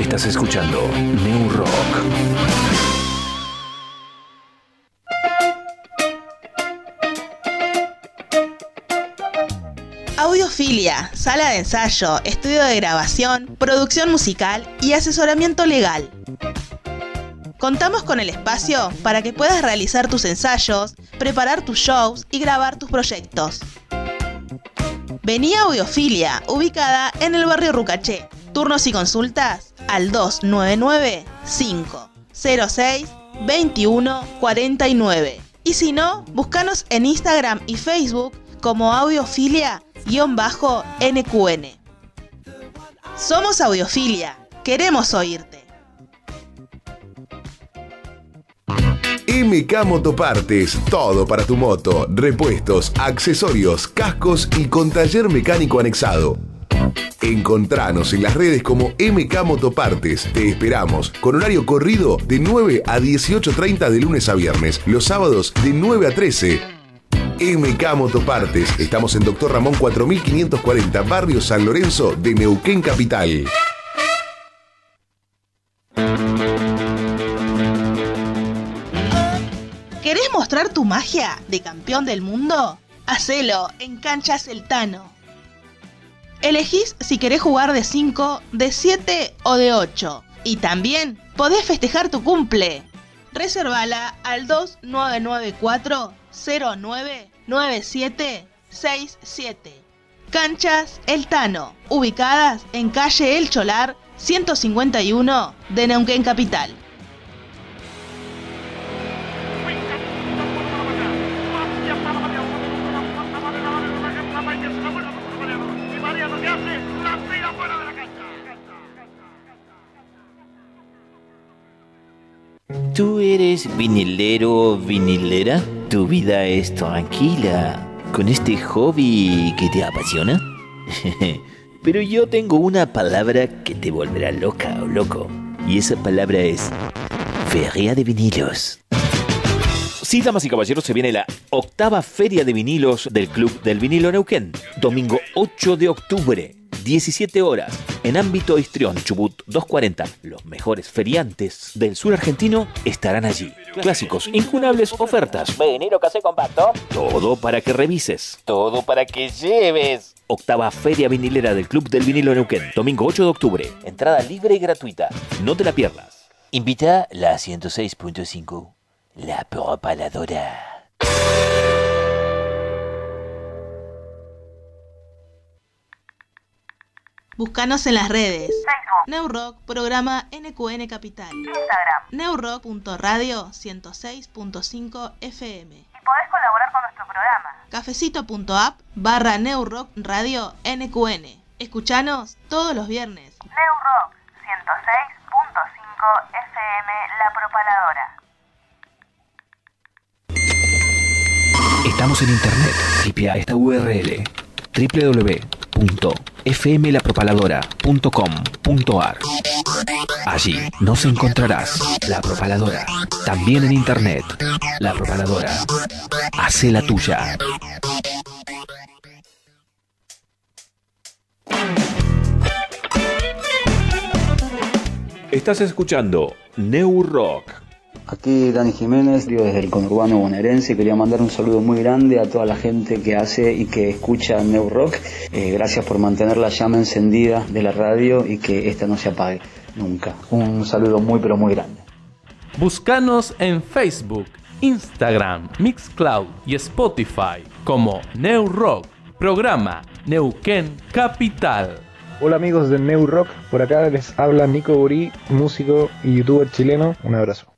Estás escuchando New Rock. Audiofilia, sala de ensayo, estudio de grabación, producción musical y asesoramiento legal. Contamos con el espacio para que puedas realizar tus ensayos, preparar tus shows y grabar tus proyectos. Vení a Audiofilia, ubicada en el barrio Rucaché. Turnos y consultas al 299 506 2149. Y si no, búscanos en Instagram y Facebook como audiofilia-nqn. Somos Audiofilia, queremos oírte. MK Motopartes, todo para tu moto, repuestos, accesorios, cascos y con taller mecánico anexado. Encontranos en las redes como MK Motopartes. Te esperamos con horario corrido de 9 a 18.30 de lunes a viernes, los sábados de 9 a 13. MK Motopartes. Estamos en Doctor Ramón 4540, Barrio San Lorenzo de Neuquén Capital. ¿Querés mostrar tu magia de campeón del mundo? Hacelo en Cancha Celtano. Elegís si querés jugar de 5, de 7 o de 8. Y también podés festejar tu cumple. Reservala al 2994 099767. Canchas El Tano, ubicadas en calle El Cholar 151 de Neuquén Capital. ¿Tú eres vinilero, vinilera? ¿Tu vida es tranquila con este hobby que te apasiona? Pero yo tengo una palabra que te volverá loca o loco. Y esa palabra es Feria de Vinilos. Sí, damas y caballeros, se viene la octava Feria de Vinilos del Club del Vinilo Neuquén. Domingo 8 de octubre, 17 horas, en ámbito Histrión, Chubut 240. Los mejores feriantes del sur argentino estarán allí. Clásicos, incunables ofertas. Vinilo casé compacto. Todo para que revises. Todo para que lleves. Octava Feria Vinilera del Club del Vinilo Neuquén. Domingo 8 de octubre. Entrada libre y gratuita. No te la pierdas. Invita la 106.5. La propaladora. Búscanos en las redes. Neurock, programa NQN Capital. Instagram. Neurock.radio 106.5 FM. Y podés colaborar con nuestro programa. Cafecito.app barra Neurock Radio NQN. Escuchanos todos los viernes. Neurock 106.5 FM La Propaladora. Estamos en internet. Tipea esta URL www.fmlapropaladora.com.ar Allí nos encontrarás La Propaladora. También en internet. La Propaladora. Hace la tuya. Estás escuchando New Rock. Aquí Dani Jiménez, digo desde el conurbano bonaerense, quería mandar un saludo muy grande a toda la gente que hace y que escucha New Rock. Eh, gracias por mantener la llama encendida de la radio y que esta no se apague nunca. Un saludo muy pero muy grande. Búscanos en Facebook, Instagram, Mixcloud y Spotify como New Rock, programa Neuquén Capital. Hola amigos de New Rock, por acá les habla Nico Burí, músico y youtuber chileno. Un abrazo.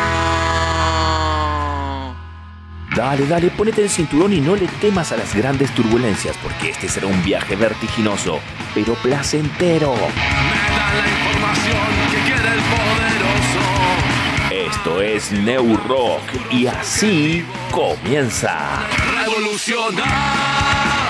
Dale, dale, ponete el cinturón y no le temas a las grandes turbulencias, porque este será un viaje vertiginoso, pero placentero. Me da la información que quiere el poderoso. Esto es New Rock y así comienza. Revolucionar.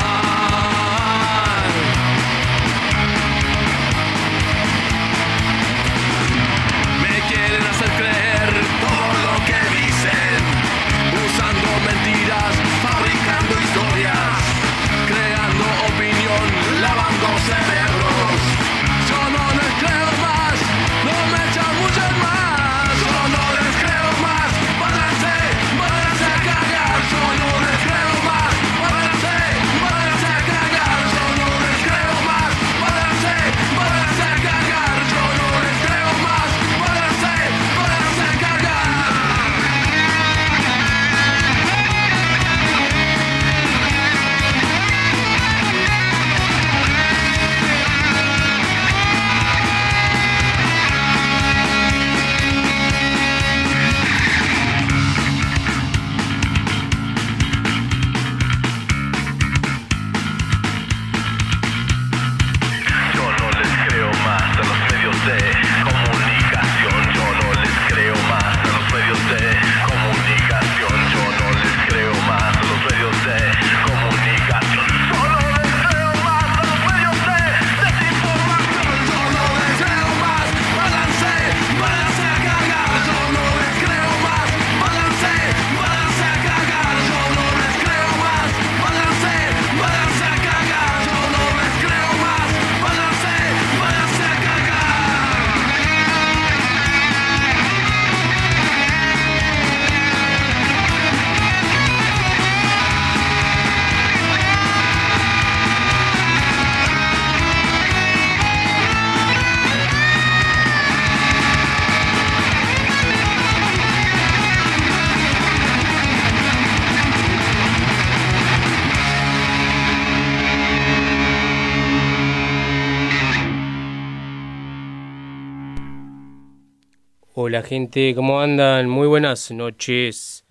Gente, ¿cómo andan? Muy buenas noches.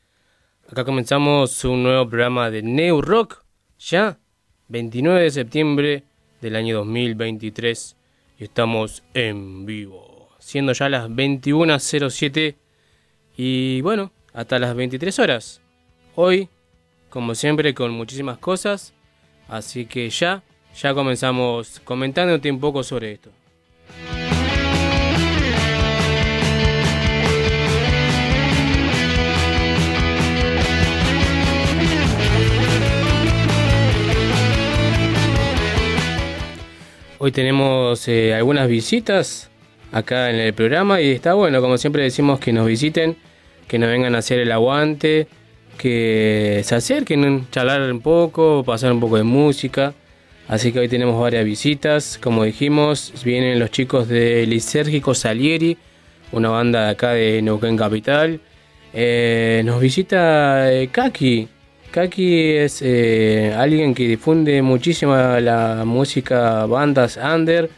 Acá comenzamos un nuevo programa de New Rock, ya 29 de septiembre del año 2023 y estamos en vivo, siendo ya las 21.07 y bueno, hasta las 23 horas. Hoy, como siempre, con muchísimas cosas, así que ya, ya comenzamos comentándote un poco sobre esto. Hoy tenemos eh, algunas visitas acá en el programa y está bueno, como siempre decimos, que nos visiten, que nos vengan a hacer el aguante, que se acerquen, charlar un poco, pasar un poco de música. Así que hoy tenemos varias visitas, como dijimos, vienen los chicos de Lisérgico Salieri, una banda de acá de Neuquén Capital. Eh, nos visita eh, Kaki, Kaki es eh, alguien que difunde muchísimo la música, bandas under,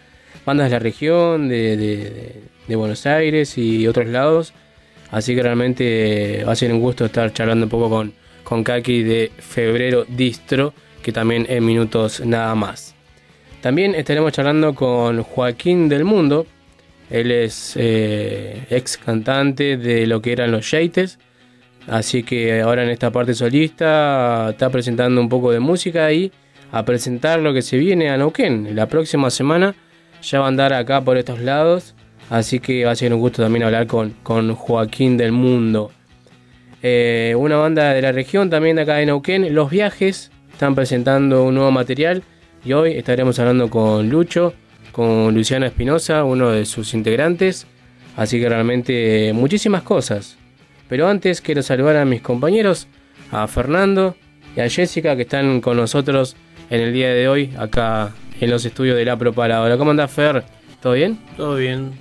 bandas de la región, de, Buenos Aires y otros lados. Así que realmente eh, va a ser un gusto estar charlando un poco con, con Kaki de Febrero Distro, que también en minutos nada más. También estaremos charlando con Joaquín del Mundo. Él es eh, ex cantante de lo que eran los Yates. Así que ahora en esta parte solista está presentando un poco de música y a presentar lo que se viene a Neuquén. La próxima semana ya va a andar acá por estos lados. Así que va a ser un gusto también hablar con, con Joaquín del Mundo. Eh, una banda de la región también de acá de Neuquén, Los Viajes, están presentando un nuevo material. Y hoy estaremos hablando con Lucho, con Luciana Espinosa, uno de sus integrantes. Así que realmente eh, muchísimas cosas. Pero antes quiero saludar a mis compañeros, a Fernando y a Jessica que están con nosotros en el día de hoy acá en los estudios de la Propaladora. ¿Cómo andás, Fer? ¿Todo bien? Todo bien.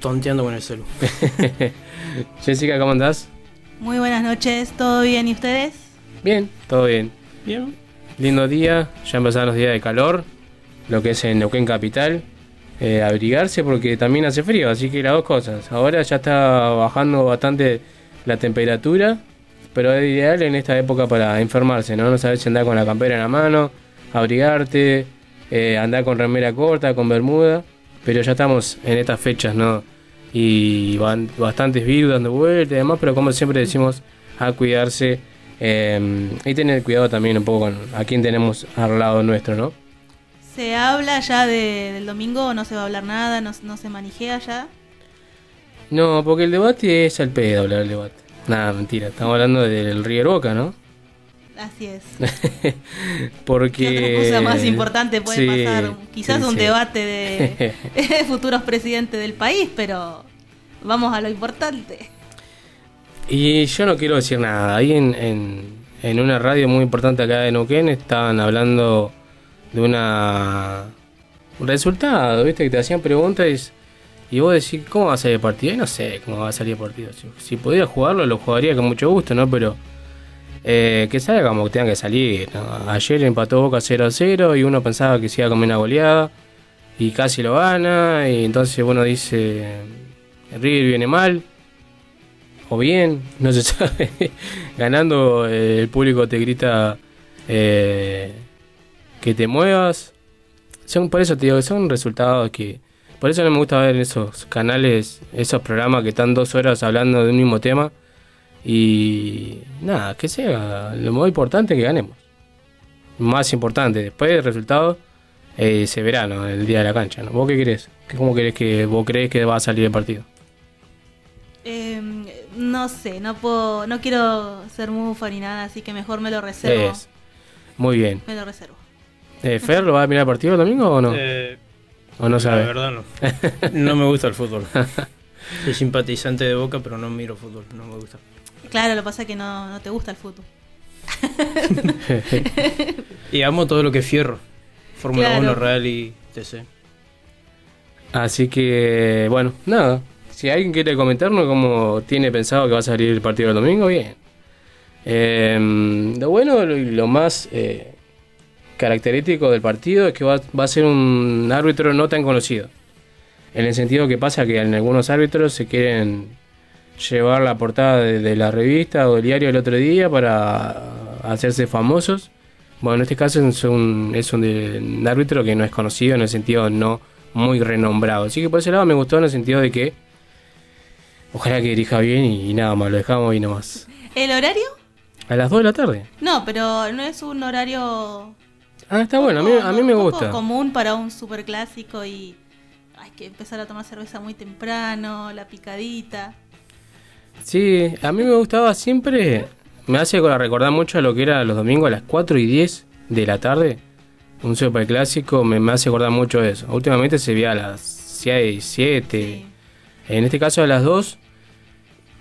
Tonteando con el celu. Jessica, ¿cómo andás? Muy buenas noches, ¿todo bien y ustedes? Bien, todo bien. Bien. lindo día, ya empezaron los días de calor, lo que es en Neuquén Capital. Eh, abrigarse porque también hace frío, así que las dos cosas. Ahora ya está bajando bastante la temperatura, pero es ideal en esta época para enfermarse, ¿no? No sabes si andar con la campera en la mano, abrigarte, eh, andar con remera corta, con bermuda, pero ya estamos en estas fechas, ¿no? Y van bastantes virus dando vueltas y demás, pero como siempre decimos, a cuidarse eh, y tener cuidado también un poco con a quién tenemos al lado nuestro, ¿no? ¿Se habla ya de- del domingo o no se va a hablar nada? ¿No, no se manijea ya? No, porque el debate es al pedo hablar del debate. Nada, mentira, estamos hablando del River Boca, ¿no? Así es. Porque... ¿Qué otra cosa más importante puede Sí, pasar? Quizás sí, un sí. debate de, de futuros presidentes del país, pero vamos a lo importante. Y yo no quiero decir nada. Ahí en, en, en una radio muy importante acá de Neuquén estaban hablando de una un resultado, ¿viste? Que te hacían preguntas y, y vos decís, ¿cómo va a salir el partido? Y no sé cómo va a salir el partido. Si, si pudiera jugarlo, lo jugaría con mucho gusto, ¿no? Pero eh, que salga como que tenga que salir. ¿no? Ayer empató Boca 0 a 0 y uno pensaba que se iba a comer una goleada y casi lo gana. Y entonces uno dice, River viene mal o bien, no se sabe. Ganando eh, el público te grita eh, que te muevas. Son, por eso te digo, que son resultados que... Por eso no me gusta ver en esos canales, esos programas que están dos horas hablando de un mismo tema. Y nada, que sea lo más importante que ganemos. Más importante, después del resultado eh, se verá ¿no? el día de la cancha. ¿no? ¿Vos qué crees? ¿Cómo crees que vos crees que va a salir el partido? Eh, no sé, no puedo, no quiero ser mufa ni nada, así que mejor me lo reservo. Es. Muy bien. Me lo reservo. Eh, ¿Fer lo va a mirar el partido el domingo o no? Eh, ¿O no sabe? La verdad no. No me gusta el fútbol. Soy simpatizante de Boca, pero no miro fútbol, no me gusta. Claro, lo que pasa es que no, no te gusta el fútbol. Y amo todo lo que es fierro. Fórmula Claro. 1, Rally, TC. Así que, bueno, nada. Si alguien quiere comentarnos cómo tiene pensado que va a salir el partido del domingo, bien. Eh, lo bueno y lo más eh, característico del partido es que va, va a ser un árbitro no tan conocido. En el sentido que pasa que en algunos árbitros se quieren llevar la portada de, de la revista o del diario el otro día para hacerse famosos. Bueno, en este caso es un, es un, de- un árbitro que no es conocido en el sentido no muy renombrado. Así que por ese lado me gustó en el sentido de que ojalá que dirija bien y, nada más, lo dejamos ahí nomás. ¿El horario? A las 2 de la tarde. No, pero no es un horario Ah, está bueno, a mí, a mí me gusta. común para un superclásico y hay que empezar a tomar cerveza muy temprano, la picadita. Sí, a mí me gustaba siempre, me hace recordar mucho a lo que era los domingos a las 4 y 10 de la tarde. Un superclásico me, me hace acordar mucho eso. Últimamente se veía a las 6, 7. En este caso a las 2.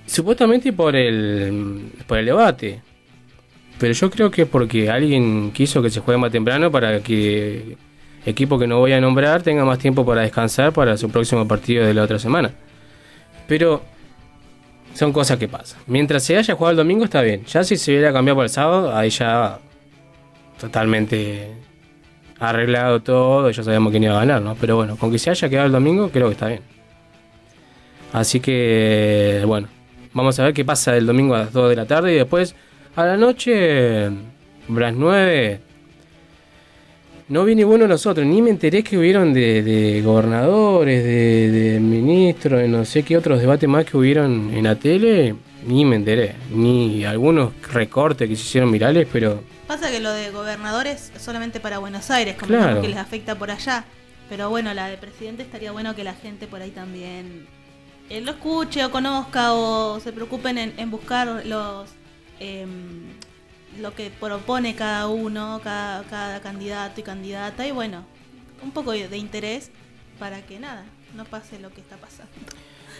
Supuestamente por el, por el debate. Pero yo creo que es porque alguien quiso que se juegue más temprano para que equipo que no voy a nombrar tenga más tiempo para descansar para su próximo partido de la otra semana. Pero son cosas que pasan. Mientras se haya jugado el domingo está bien. Ya si se hubiera cambiado para el sábado, ahí ya totalmente arreglado todo, ya sabemos quién iba a ganar, ¿no? Pero bueno, con que se haya quedado el domingo, creo que está bien. Así que, bueno, vamos a ver qué pasa el domingo a las 2 de la tarde y después a la noche, las 9, no vi ninguno de nosotros, ni me enteré que hubieron de, de gobernadores, de, de ministros, de no sé qué otros debates más que hubieron en la tele, ni me enteré, ni algunos recortes que se hicieron virales, pero Pasa que lo de gobernadores es solamente para Buenos Aires, como Claro. que les afecta por allá. Pero bueno, la de presidente estaría bueno que la gente por ahí también eh, lo escuche o conozca o se preocupen en, en buscar los em, lo que propone cada uno, cada, candidato y candidata. Y bueno, un poco de, de interés para que nada, no pase lo que está pasando.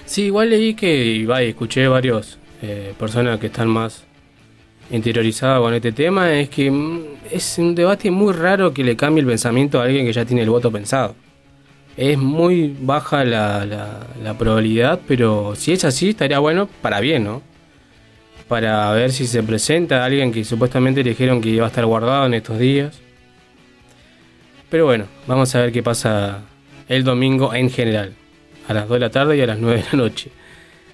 Sí, igual leí que, y vaya, escuché varios eh, personas que están más interiorizadas con este tema, es que mm, es un debate muy raro que le cambie el pensamiento a alguien que ya tiene el voto pensado. Es muy baja la, la, la probabilidad, pero si es así estaría bueno para bien, ¿no? Para ver si se presenta alguien que supuestamente le dijeron que iba a estar guardado en estos días. Pero bueno, vamos a ver qué pasa el domingo en general, a las 2 de la tarde y a las 9 de la noche.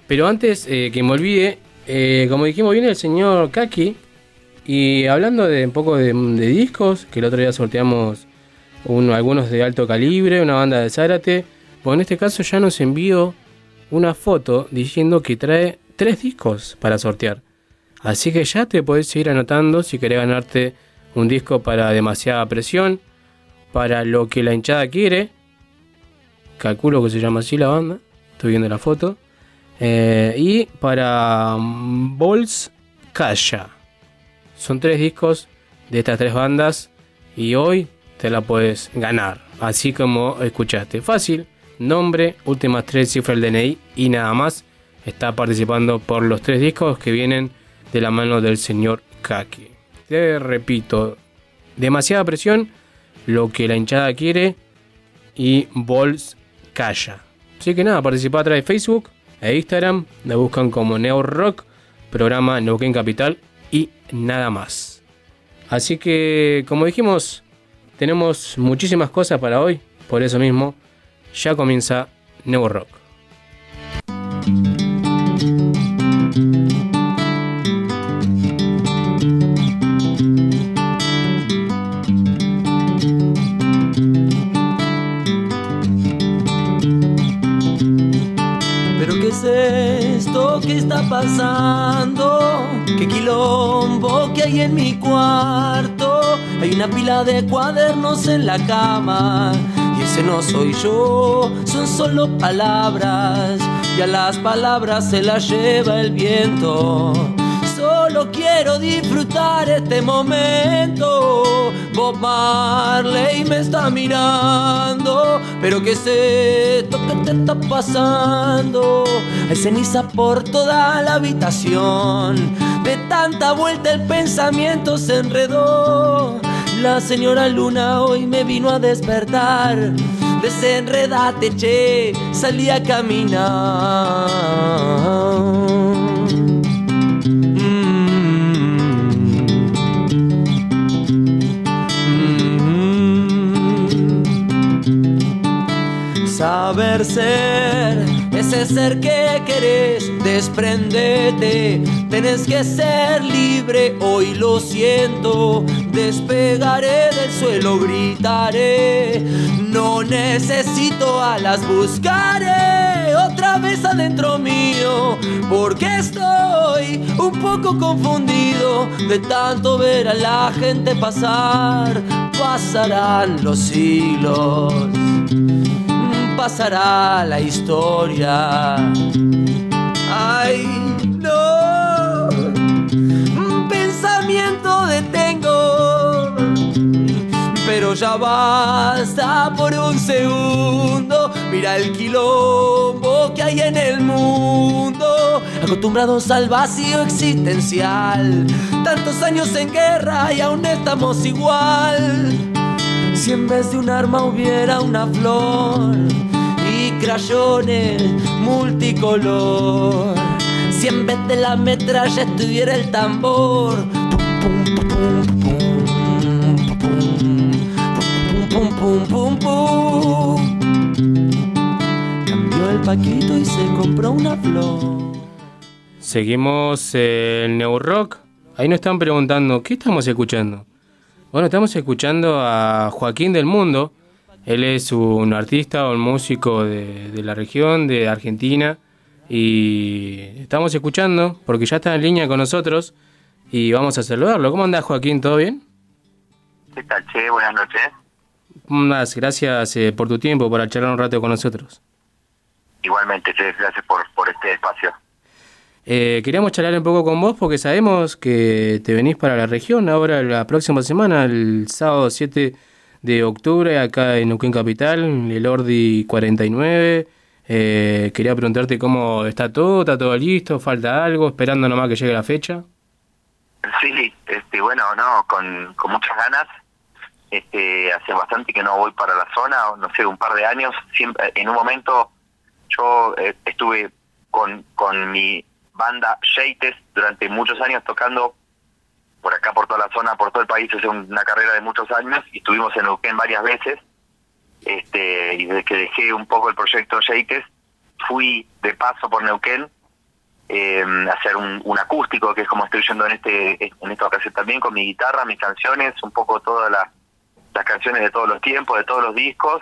Pero antes eh, que me olvide, eh, como dijimos, viene el señor Kaki. Y hablando de un poco de, discos, que el otro día sorteamos uno, algunos de alto calibre, una banda de Zárate. Pues en este caso ya nos envió una foto diciendo que trae tres discos para sortear. Así que ya te puedes ir anotando si querés ganarte un disco para demasiada presión, para lo que la hinchada quiere. Calculo que se llama así la banda. Estoy viendo la foto. Eh, y para Bols Calla. Son tres discos de estas tres bandas. Y hoy te la puedes ganar. Así como escuchaste. Fácil. Nombre, últimas tres cifras del DNI y nada más. Está participando por los tres discos que vienen de la mano del señor Kaki. Te repito, demasiada presión, lo que la hinchada quiere y Bols calla. Así que nada, participa a través de Facebook e Instagram, la buscan como Neo Rock, programa Neuquén Capital y nada más. Así que, como dijimos, tenemos muchísimas cosas para hoy, por eso mismo, ya comienza Neo Rock. Está pasando? Qué quilombo que hay en mi cuarto. Hay una pila de cuadernos en la cama. Y ese no soy yo, son solo palabras. Y a las palabras se las lleva el viento. Solo quiero disfrutar este momento. Bob Marley me está mirando. Pero ¿qué es esto que te está pasando? Hay ceniza por toda la habitación. De tanta vuelta el pensamiento se enredó. La señora Luna hoy me vino a despertar. Desenredate, che, salí a caminar. Saber ser. Ese ser que querés, desprendete, tenés que ser libre, hoy lo siento, despegaré del suelo, gritaré, no necesito alas, buscaré otra vez adentro mío, porque estoy un poco confundido de tanto ver a la gente pasar, pasarán los siglos pasará la historia. Ay, no, un pensamiento detengo, pero ya basta por un segundo. Mira el quilombo que hay en el mundo, acostumbrados al vacío existencial. Tantos años en guerra y aún estamos igual. Si en vez de un arma hubiera una flor y crayones multicolor. Si en vez de la metralla estuviera el tambor. Cambió el paquito y se compró una flor. Seguimos en New Rock. Ahí nos están preguntando, ¿qué estamos escuchando? Bueno, estamos escuchando a Joaquín del Mundo. Él es un artista, un músico de, de, la región, de Argentina. Y estamos escuchando porque ya está en línea con nosotros y vamos a saludarlo. ¿Cómo andás, Joaquín? ¿Todo bien? ¿Qué tal, Che? Buenas noches. Más, gracias eh, por tu tiempo, por charlar un rato con nosotros. Igualmente, Che, gracias por, por este espacio. Eh, queríamos charlar un poco con vos porque sabemos que te venís para la región ahora la próxima semana, el sábado 7 de octubre, acá en Neuquén Capital, el Ordi 49. Eh, quería preguntarte cómo está todo, está todo listo, falta algo, esperando nomás que llegue la fecha. Sí, este, bueno, no, con, con muchas ganas. Este, hace bastante que no voy para la zona, no sé, un par de años. Siempre, en un momento yo eh, estuve con, con mi banda Sheites durante muchos años tocando por acá, por toda la zona, por todo el país, hace una carrera de muchos años y estuvimos en Neuquén varias veces. Este, y desde que dejé un poco el proyecto Sheites, fui de paso por Neuquén eh, a hacer un, acústico, que es como estoy yendo en este en esta ocasión también, con mi guitarra, mis canciones, un poco todas las canciones de todos los tiempos, de todos los discos.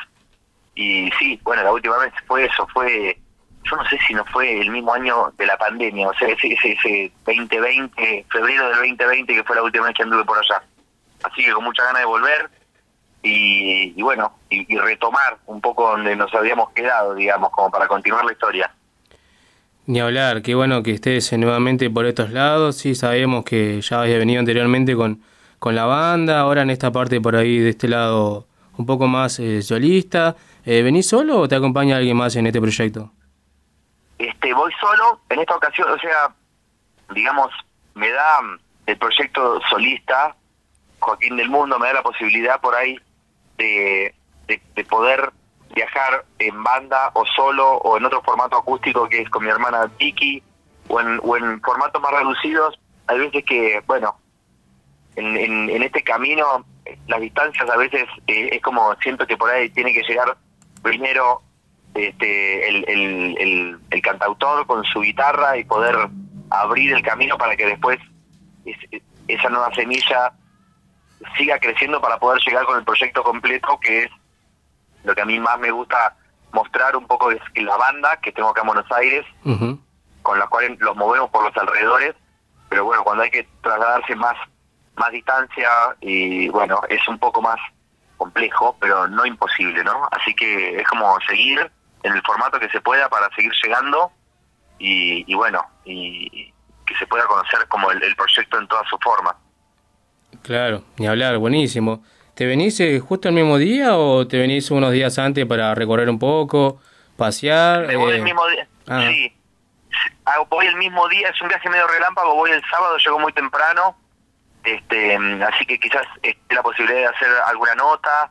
Y sí, bueno, la última vez fue eso, fue yo no sé si no fue el mismo año de la pandemia, o sea, ese, ese, ese 2020, febrero del 2020, que fue la última vez que anduve por allá. Así que con mucha ganas de volver y, y bueno, y, retomar un poco donde nos habíamos quedado, digamos, como para continuar la historia. Ni hablar, qué bueno que estés nuevamente por estos lados. Sí, sabemos que ya habías venido anteriormente con, con la banda, ahora en esta parte por ahí de este lado un poco más eh, solista. Eh, ¿Venís solo o te acompaña alguien más en este proyecto? Este, voy solo, en esta ocasión, o sea, digamos, me da mm, el proyecto solista, Joaquín del Mundo, me da la posibilidad por ahí de, de, de poder viajar en banda o solo o en otro formato acústico que es con mi hermana Vicky o en, o en formatos más reducidos. Hay veces que, bueno, en, en, en este camino las distancias a veces eh, es como siento que por ahí tiene que llegar primero este el, el, el, el cantautor con su guitarra y poder abrir el camino para que después es- esa nueva semilla siga creciendo para poder llegar con el proyecto completo que es lo que a mí más me gusta mostrar un poco es la banda que tengo acá en Buenos Aires con la cual los movemos por los alrededores pero bueno cuando hay que trasladarse más más distancia y bueno es un poco más complejo pero no imposible no así que es como seguir en el formato que se pueda para seguir llegando y, y bueno y que se pueda conocer como el, el proyecto en toda su forma Claro, ni hablar, buenísimo. ¿Te venís eh, justo el mismo día o te venís unos días antes para recorrer un poco, pasear? Me voy eh? el mismo día Ah. sí Hago- voy el mismo día es un viaje medio relámpago voy el sábado llego muy temprano este así que quizás esté la posibilidad de hacer alguna nota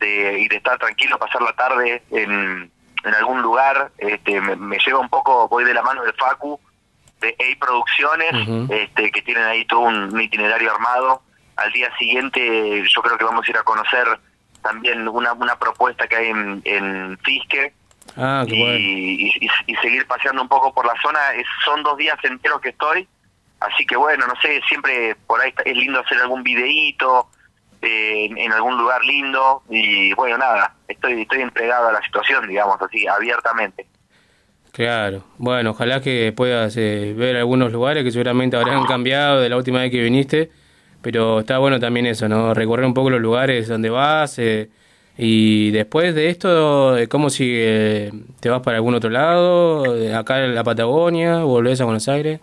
de y de estar tranquilo pasar la tarde en, en algún lugar este me, me lleva un poco voy de la mano de Facu de A Producciones este que tienen ahí todo un, un itinerario armado al día siguiente yo creo que vamos a ir a conocer también una, una propuesta que hay en, en Fiske Ah, y, bueno. y- y- y seguir paseando un poco por la zona. Es- son dos días enteros que estoy, así que bueno, no sé, siempre por ahí está- es lindo hacer algún videíto eh, en, algún lugar lindo y bueno, nada, estoy estoy entregado a la situación, digamos así, abiertamente. Claro, bueno, ojalá que puedas eh, ver algunos lugares que seguramente habrán cambiado de la última vez que viniste, pero está bueno también eso, ¿no? Recorrer un poco los lugares donde vas eh, y después de esto, eh, ¿cómo sigue? ¿Te vas para algún otro lado? ¿Acá en la Patagonia? ¿Volvés a Buenos Aires?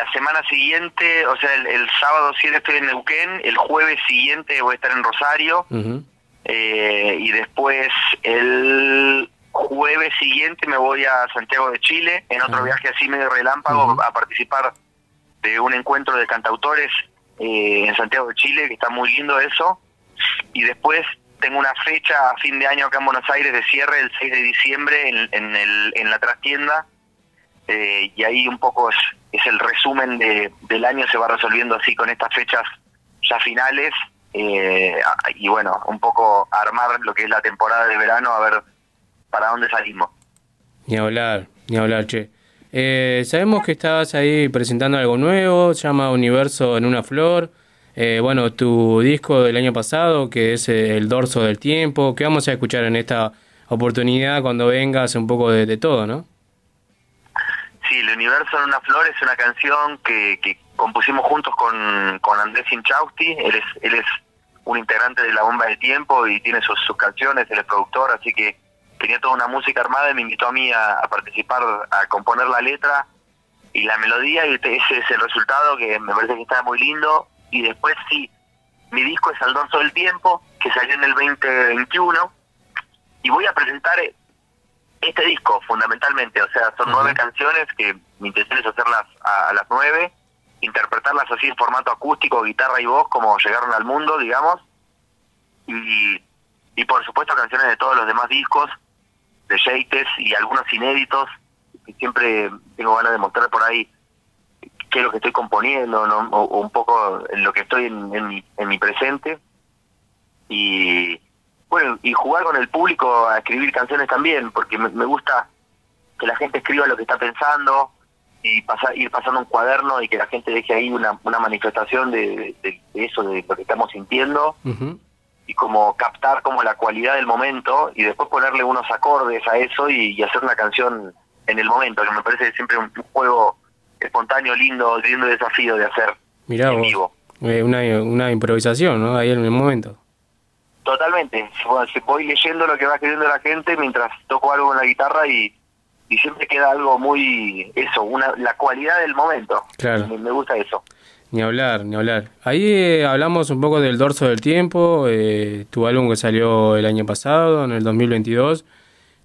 La semana siguiente, o sea, el, el sábado 7 estoy en Neuquén, el jueves siguiente voy a estar en Rosario. Eh, y después el jueves siguiente me voy a Santiago de Chile en otro viaje así medio relámpago a participar de un encuentro de cantautores eh, en Santiago de Chile que está muy lindo eso. Y después tengo una fecha a fin de año acá en Buenos Aires de cierre el 6 de diciembre en, en, el, en la trastienda eh, y ahí un poco es, es el resumen de, del año se va resolviendo así con estas fechas ya finales eh, y bueno, un poco armar lo que es la temporada de verano a ver para dónde salimos. Ni hablar, ni hablar, che. Eh, sabemos que estabas ahí presentando algo nuevo, se llama Universo en una flor. Eh, bueno, tu disco del año pasado, que es eh, El Dorso del Tiempo, que vamos a escuchar en esta oportunidad cuando vengas un poco de, de todo, ¿no? Sí, El Universo en una flor es una canción que, que compusimos juntos con, con Andrés Inchausti, él es, él es un integrante de la Bomba del Tiempo y tiene sus, sus canciones, él es productor, así que tenía toda una música armada y me invitó a mí a, a participar, a componer la letra y la melodía y ese es el resultado que me parece que está muy lindo. Y después sí, mi disco es Al Dorso del Tiempo, que salió en el 2021 y voy a presentar este disco fundamentalmente, o sea, son nueve canciones que mi intención es hacerlas a, a las nueve, interpretarlas así en formato acústico, guitarra y voz, como llegaron al mundo, digamos, y, y por supuesto canciones de todos los demás discos, de Sheites y algunos inéditos, que siempre tengo ganas de mostrar por ahí qué es lo que estoy componiendo, ¿no? o, o un poco en lo que estoy en, en mi, en mi presente. Y bueno, y jugar con el público a escribir canciones también, porque me, me gusta que la gente escriba lo que está pensando y pasar, ir pasando un cuaderno y que la gente deje ahí una, una manifestación de, de- de eso, de lo que estamos sintiendo y como captar como la cualidad del momento y después ponerle unos acordes a eso y, y hacer una canción en el momento, que me parece siempre un, un juego espontáneo, lindo, lindo desafío de hacer. Mirá En vos. vivo. Eh, una, una improvisación, ¿no? Ahí en el momento. Totalmente. Voy leyendo lo que va escribiendo la gente mientras toco algo en la guitarra y, y siempre queda algo muy eso, una la cualidad del momento. Claro. Me, me gusta eso. Ni hablar, ni hablar. Ahí eh, hablamos un poco del dorso del tiempo, eh, tu álbum que salió el año pasado, en el 2022.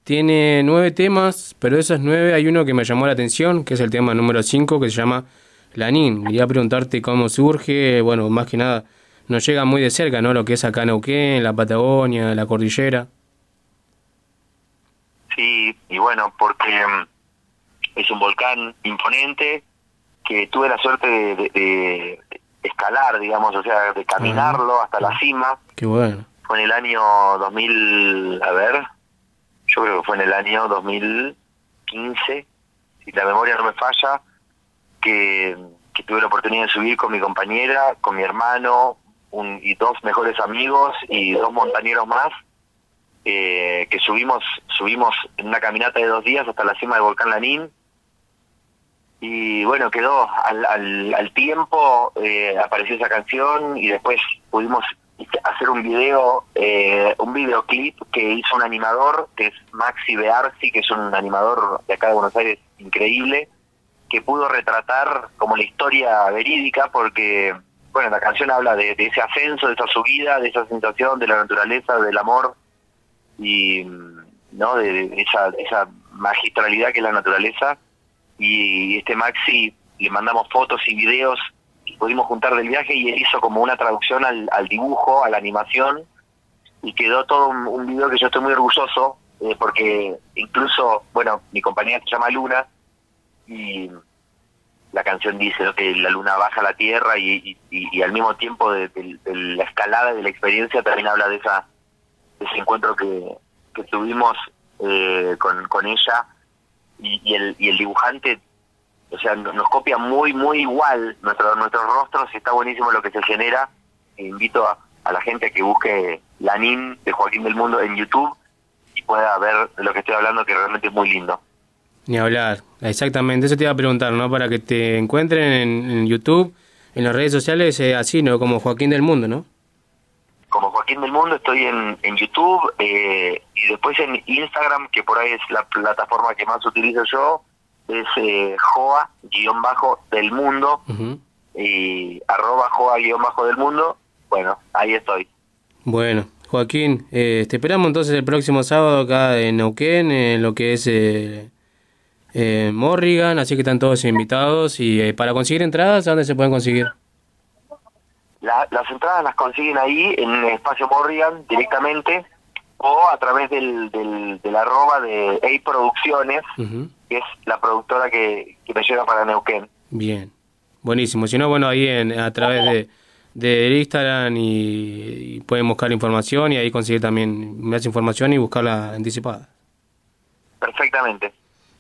Tiene nueve temas, pero de esos nueve hay uno que me llamó la atención, que es el tema número 5, que se llama Lanín. Quería preguntarte cómo surge, bueno, más que nada, nos llega muy de cerca, ¿no? Lo que es acá Neuquén, la Patagonia, la cordillera. Sí, y bueno, porque mm, es un volcán imponente que tuve la suerte de, de- de escalar, digamos, o sea, de caminarlo hasta la cima. Qué bueno. Fue en el año 2000, a ver, yo creo que fue en el año 2015, si la memoria no me falla, que, que tuve la oportunidad de subir con mi compañera, con mi hermano un, y dos mejores amigos y dos montañeros más, eh, que subimos subimos en una caminata de dos días hasta la cima del volcán Lanín. Y bueno, quedó al, al, al tiempo, eh, apareció esa canción y después pudimos hacer un video, eh, un videoclip que hizo un animador, que es Maxi Bearsi, que es un animador de acá de Buenos Aires increíble, que pudo retratar como la historia verídica, porque, bueno, la canción habla de, ese ascenso, de esa subida, de esa sensación de la naturaleza, del amor, y no de, esa, esa magistralidad que es la naturaleza. Y este Maxi le mandamos fotos y videos que pudimos juntar del viaje y él hizo como una traducción al, al dibujo, a la animación, y quedó todo un, video que yo estoy muy orgulloso, eh, porque incluso, bueno, mi compañera se llama Luna, y la canción dice ¿no? que la luna baja la tierra y, al mismo tiempo de, la escalada de la experiencia también habla de esa de ese encuentro que, que tuvimos eh, con, con ella y, el, y el dibujante o sea no- nos copia muy muy igual nuestro, nuestros rostros y está buenísimo lo que se genera E invito a, a la gente a que busque Lanín de Joaquín del Mundo en YouTube y pueda ver lo que estoy hablando que realmente es muy lindo Ni hablar. Exactamente, eso te iba a preguntar, ¿no? Para que te encuentren en, en YouTube, en las redes sociales, eh, así, ¿no? Como Joaquín del Mundo, ¿no? como Joaquín del Mundo estoy en, en YouTube eh, y después en Instagram, que por ahí es la plataforma que más utilizo yo, es eh, Joa-del Mundo y arroba Joa-del Mundo. Bueno, ahí estoy. Bueno, Joaquín, eh, te esperamos entonces el próximo sábado acá en Neuquén, en lo que es eh, eh, Morrigan, así que están todos invitados. Y eh, para conseguir entradas, ¿a dónde se pueden conseguir? La- las entradas las consiguen ahí en el espacio Morrigan directamente o a través del, del, del arroba de EI Producciones, que es la productora que, que me lleva para Neuquén. Bien, buenísimo. Si no, bueno, ahí en, a través de, de Instagram y, y pueden buscar información y ahí conseguir también más información y buscarla anticipada. Perfectamente.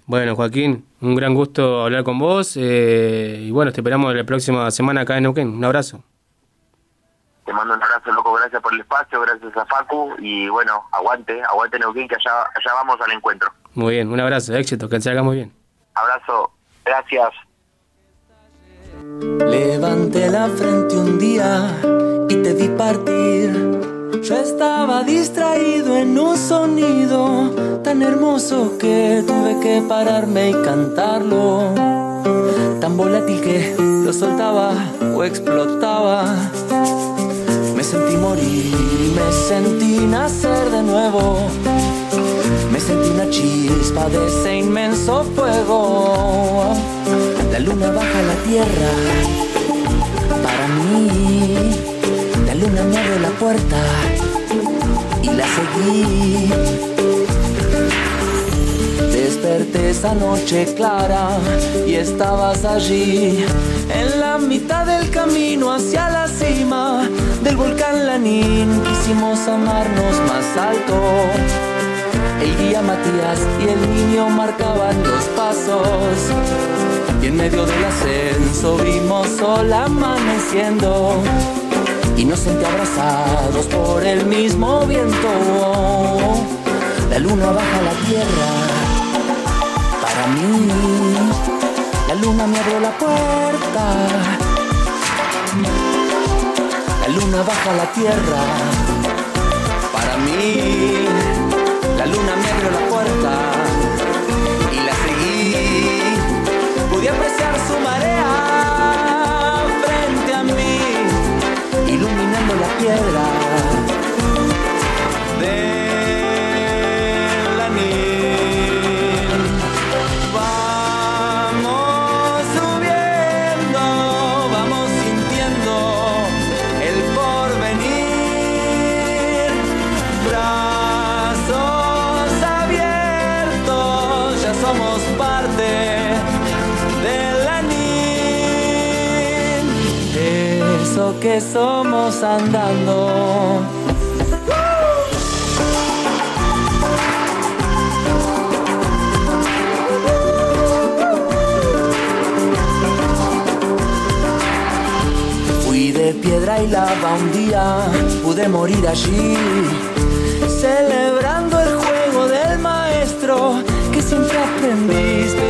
Bueno, Joaquín, un gran gusto hablar con vos eh, y bueno, te esperamos la próxima semana acá en Neuquén. Un abrazo. Te mando un abrazo, loco. Gracias por el espacio, gracias a Facu. Y bueno, aguante, aguante Neuquén, que allá, allá vamos al encuentro. Muy bien, un abrazo, éxito, que se haga muy bien. Abrazo, gracias. Levanté la frente un día y te vi partir. Yo estaba distraído en un sonido tan hermoso que tuve que pararme y cantarlo. Tan volátil que lo soltaba o explotaba. Me sentí morir me sentí nacer de nuevo. Me sentí una chispa de ese inmenso fuego. La luna baja a la tierra para mí. Me la puerta y la seguí. Desperté esa noche clara y estabas allí en la mitad del camino hacia la cima del volcán Lanín. Quisimos amarnos más alto. El guía Matías y el niño marcaban los pasos. Y en medio del ascenso vimos sol amaneciendo. Y nos senté abrazados por el mismo viento. La luna baja la tierra. Para mí, la luna me abrió la puerta. La luna baja la tierra. Para mí, la luna me abrió la puerta. Y la seguí. Pude apreciar su marea iluminando la piedra. del que somos andando. Fui de piedra y lava un día, pude morir allí, celebrando el juego del maestro que siempre aprendí.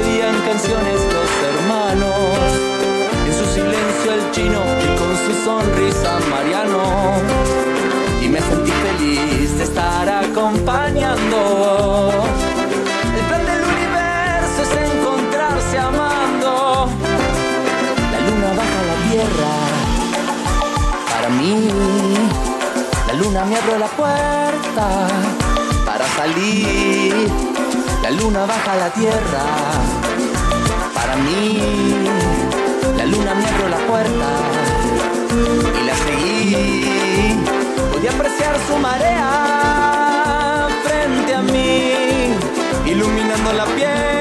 Abrió la puerta para salir. La luna baja a la tierra. Para mí, la luna me abrió la puerta y la seguí. Podía apreciar su marea frente a mí, iluminando la piedra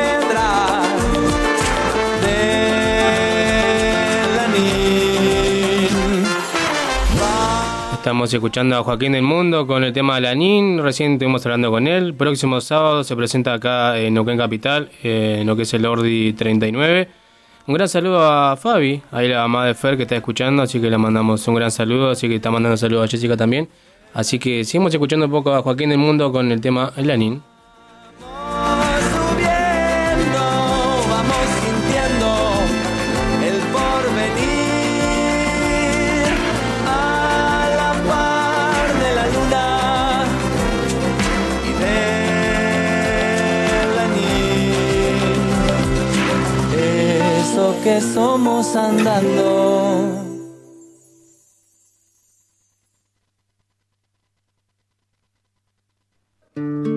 Estamos escuchando a Joaquín del Mundo con el tema de Lanín. Recién estuvimos hablando con él. Próximo sábado se presenta acá en Neuquén Capital, eh, en lo que es el Ordi 39. Un gran saludo a Fabi, ahí la mamá de Fer que está escuchando, así que le mandamos un gran saludo, así que está mandando saludos a Jessica también. Así que seguimos escuchando un poco a Joaquín del Mundo con el tema Lanín. Que somos andando. Estás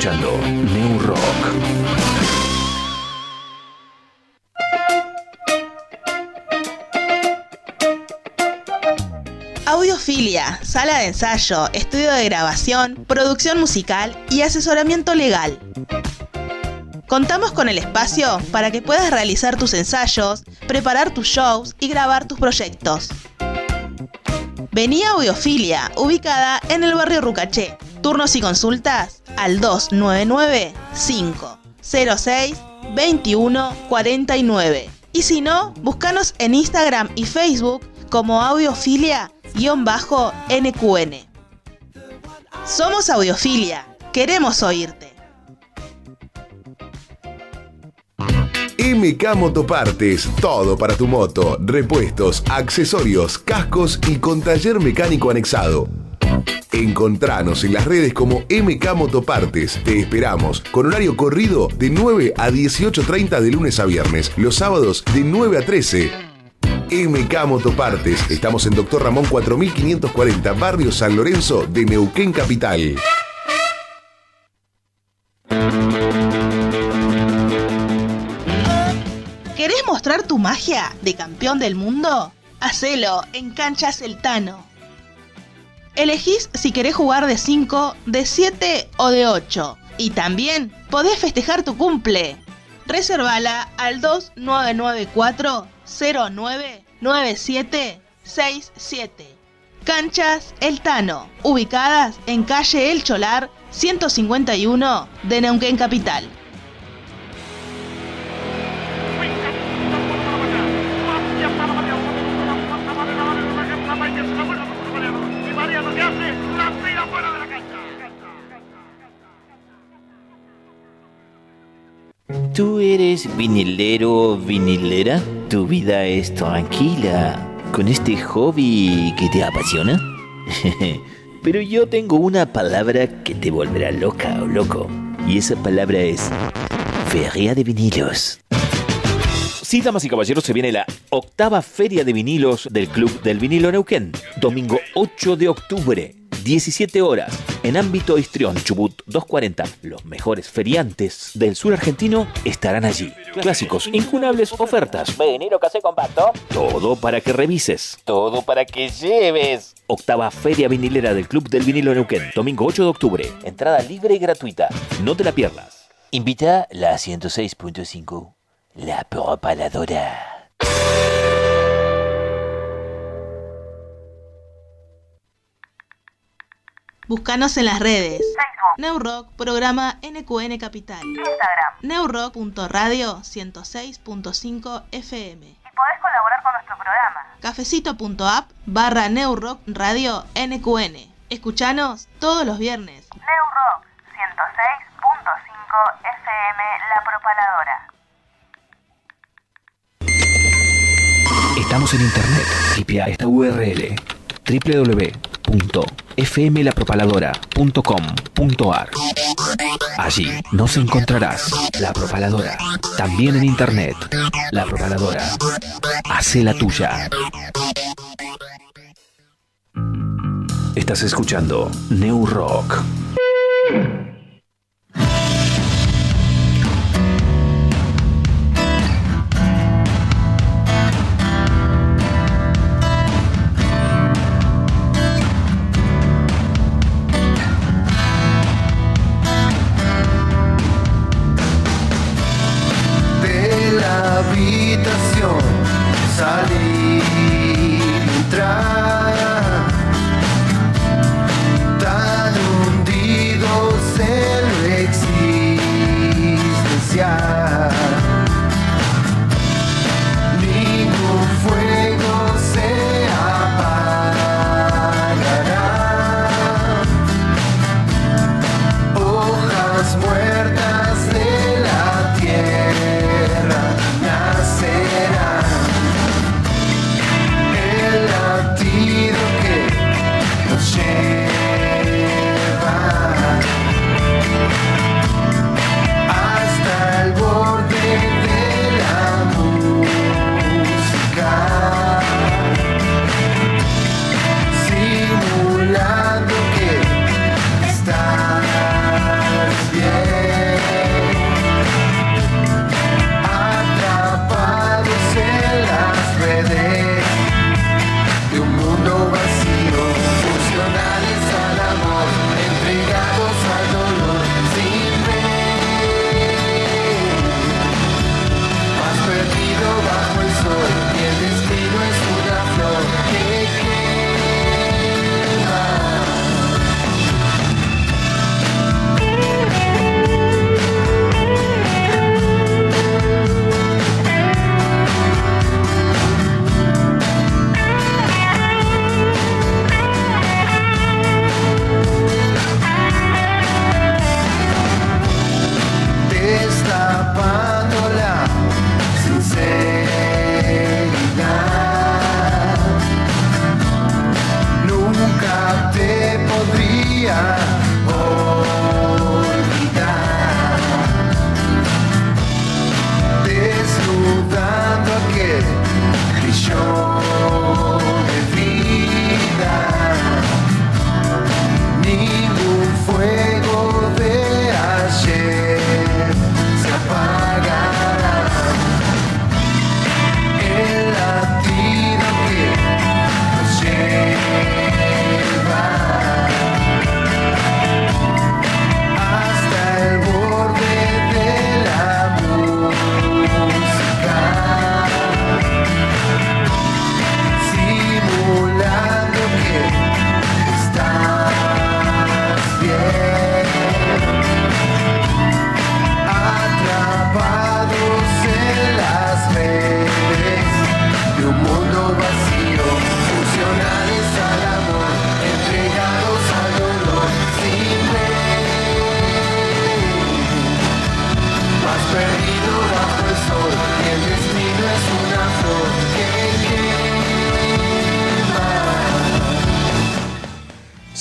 escuchando New Rock. Audiofilia, sala de ensayo, estudio de grabación, producción musical y asesoramiento legal. Contamos con el espacio para que puedas realizar tus ensayos, preparar tus shows y grabar tus proyectos. Vení a Audiofilia, ubicada en el barrio Rucaché. Turnos y consultas al 299 506 2149. Y si no, búscanos en Instagram y Facebook como Audiofilia-NQN. Somos Audiofilia, Queremos oírte. MK Motopartes, todo para tu moto, repuestos, accesorios, cascos y con taller mecánico anexado. Encontranos en las redes como MK Motopartes. Te esperamos con horario corrido de 9 a 18.30 de lunes a viernes, los sábados de 9 a 13. MK Motopartes. Estamos en Doctor Ramón 4540, Barrio San Lorenzo de Neuquén Capital. ¿Querés mostrar tu magia de campeón del mundo? Hacelo en Canchas El Tano. Elegís si querés jugar de 5, de 7 o de 8. Y también podés festejar tu cumple. Reservala al 2994 099767. Canchas El Tano, ubicadas en calle El Cholar 151 de Neuquén Capital. ¿Tú eres vinilero, vinilera? ¿Tu vida es tranquila con este hobby que te apasiona? Pero yo tengo una palabra que te volverá loca o loco. Y esa palabra es Feria de Vinilos. Sí, damas y caballeros, se viene la octava Feria de Vinilos del Club del Vinilo Neuquén. Domingo 8 de octubre, 17 horas, en ámbito Histrión, Chubut 240. Los mejores feriantes del sur argentino estarán allí. Clásicos, incunables ofertas. Vinilo casé compacto. Todo para que revises. Todo para que lleves. Octava Feria Vinilera del Club del Vinilo Neuquén. Domingo 8 de octubre. Entrada libre y gratuita. No te la pierdas. Invita la 106.5. La propaladora. Búscanos en las redes. Neurock, programa NQN Capital. Instagram. Neurock.radio 106.5 FM. Y podés colaborar con nuestro programa. Cafecito.app barra Neurock Radio NQN. Escuchanos todos los viernes. Neurock 106.5 FM La Propaladora. Estamos en internet. Tipea esta URL www.fmlapropaladora.com.ar Allí nos encontrarás La Propaladora. También en internet. La Propaladora. Hace la tuya. Estás escuchando New Rock.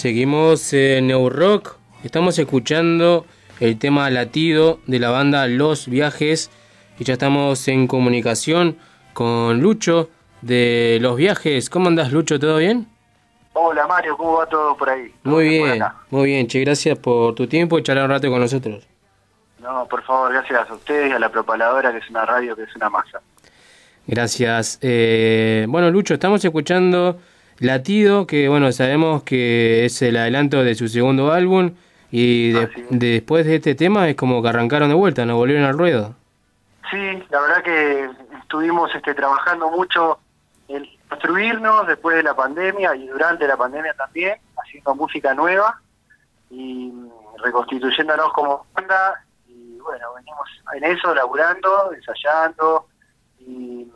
Seguimos en New Rock. Estamos escuchando el tema latido de la banda Los Viajes. Y ya estamos en comunicación con Lucho de Los Viajes. ¿Cómo andas, Lucho? ¿Todo bien? Hola Mario, ¿cómo va todo por ahí? Muy bien, muy bien. Che, gracias por tu tiempo y charlar un rato con nosotros. No, por favor, gracias a ustedes y a la propaladora, que es una radio que es una masa. Gracias. Eh, bueno, Lucho, estamos escuchando Latido, que bueno, sabemos que es el adelanto de su segundo álbum y de- después de este tema es como que arrancaron de vuelta, no volvieron al ruedo. Sí, la verdad que estuvimos este, trabajando mucho en construirnos después de la pandemia y durante la pandemia también, haciendo música nueva y reconstituyéndonos como banda. Y bueno, venimos en eso, laburando, ensayando y,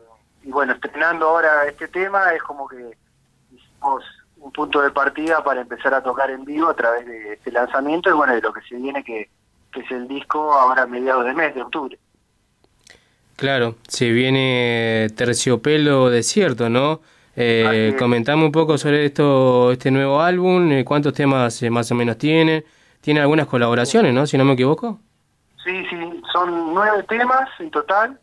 y bueno, estrenando ahora este tema. Es como que un punto de partida para empezar a tocar en vivo a través de este lanzamiento y bueno, de lo que se viene que, que es el disco ahora a mediados de mes de octubre. Claro, se viene Terciopelo Desierto, ¿no? Eh, comentame un poco sobre esto, este nuevo álbum, eh, cuántos temas eh, más o menos tiene. Tiene algunas colaboraciones, ¿no? Si no me equivoco. Sí, sí, son nueve temas en total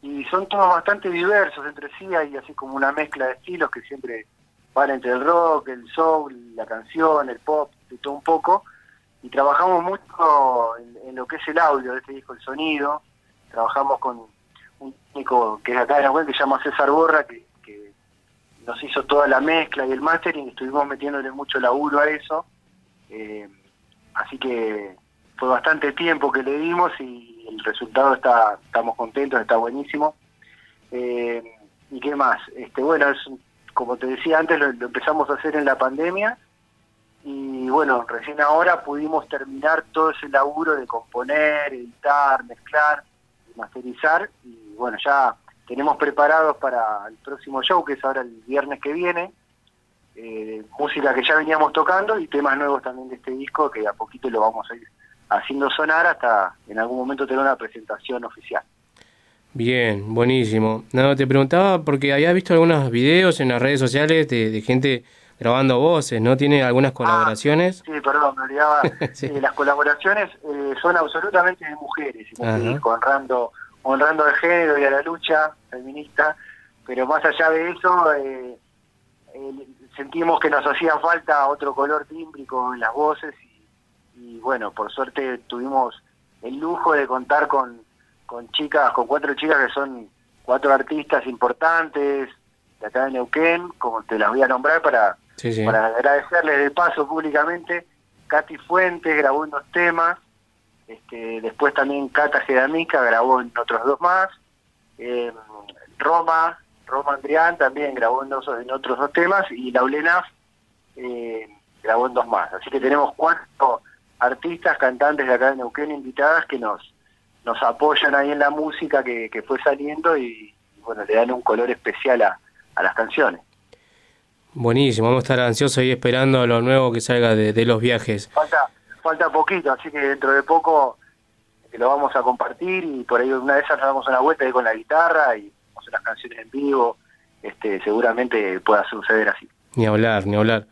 y son todos bastante diversos entre sí, hay así como una mezcla de estilos que siempre van entre el rock, el soul, la canción, el pop, todo un poco, y trabajamos mucho en, lo que es el audio de este disco, el sonido, trabajamos con un técnico que es acá de Nahuel que se llama César Borra, que, nos hizo toda la mezcla y el mastering, estuvimos metiéndole mucho laburo a eso, eh, así que fue bastante tiempo que le dimos y el resultado está estamos contentos está buenísimo. Eh, y qué más este bueno es un- como te decía antes lo, empezamos a hacer en la pandemia y bueno recién ahora pudimos terminar todo ese laburo de componer editar mezclar masterizar y bueno ya tenemos preparados para el próximo show que es ahora el viernes que viene eh, música que ya veníamos tocando y temas nuevos también de este disco que a poquito lo vamos a ir haciendo sonar hasta en algún momento tener una presentación oficial. Bien, buenísimo. No, te preguntaba porque había visto algunos videos en las redes sociales de, de gente grabando voces, ¿no? ¿Tiene algunas colaboraciones? Sí, perdón, me olvidaba. Sí. Eh, las colaboraciones eh, son absolutamente de mujeres, este disco, honrando, honrando al género y a la lucha feminista, pero más allá de eso, eh, eh, sentimos que nos hacía falta otro color tímbrico en las voces y, y bueno, por suerte tuvimos el lujo de contar con, con chicas, con cuatro chicas que son cuatro artistas importantes de acá de Neuquén, como te las voy a nombrar para, Sí, sí. para agradecerles de paso públicamente. Katy Fuentes grabó en dos temas, este, después también Cata Gedamica grabó en otros dos más, eh, Roma, Roma Andrián también grabó en, dos, en otros dos temas y Laulena eh, grabó en dos más. Así que tenemos cuatro artistas, cantantes de acá de Neuquén invitadas que nos, nos apoyan ahí en la música que, que fue saliendo y, y, bueno, le dan un color especial a, a las canciones. Buenísimo, vamos a estar ansiosos ahí esperando lo nuevo que salga de, de los viajes. Falta, falta poquito, así que dentro de poco eh, lo vamos a compartir y por ahí una de esas nos damos una vuelta ahí con la guitarra y vamos a hacer las canciones en vivo, este, seguramente pueda suceder así. Ni hablar, ni hablar.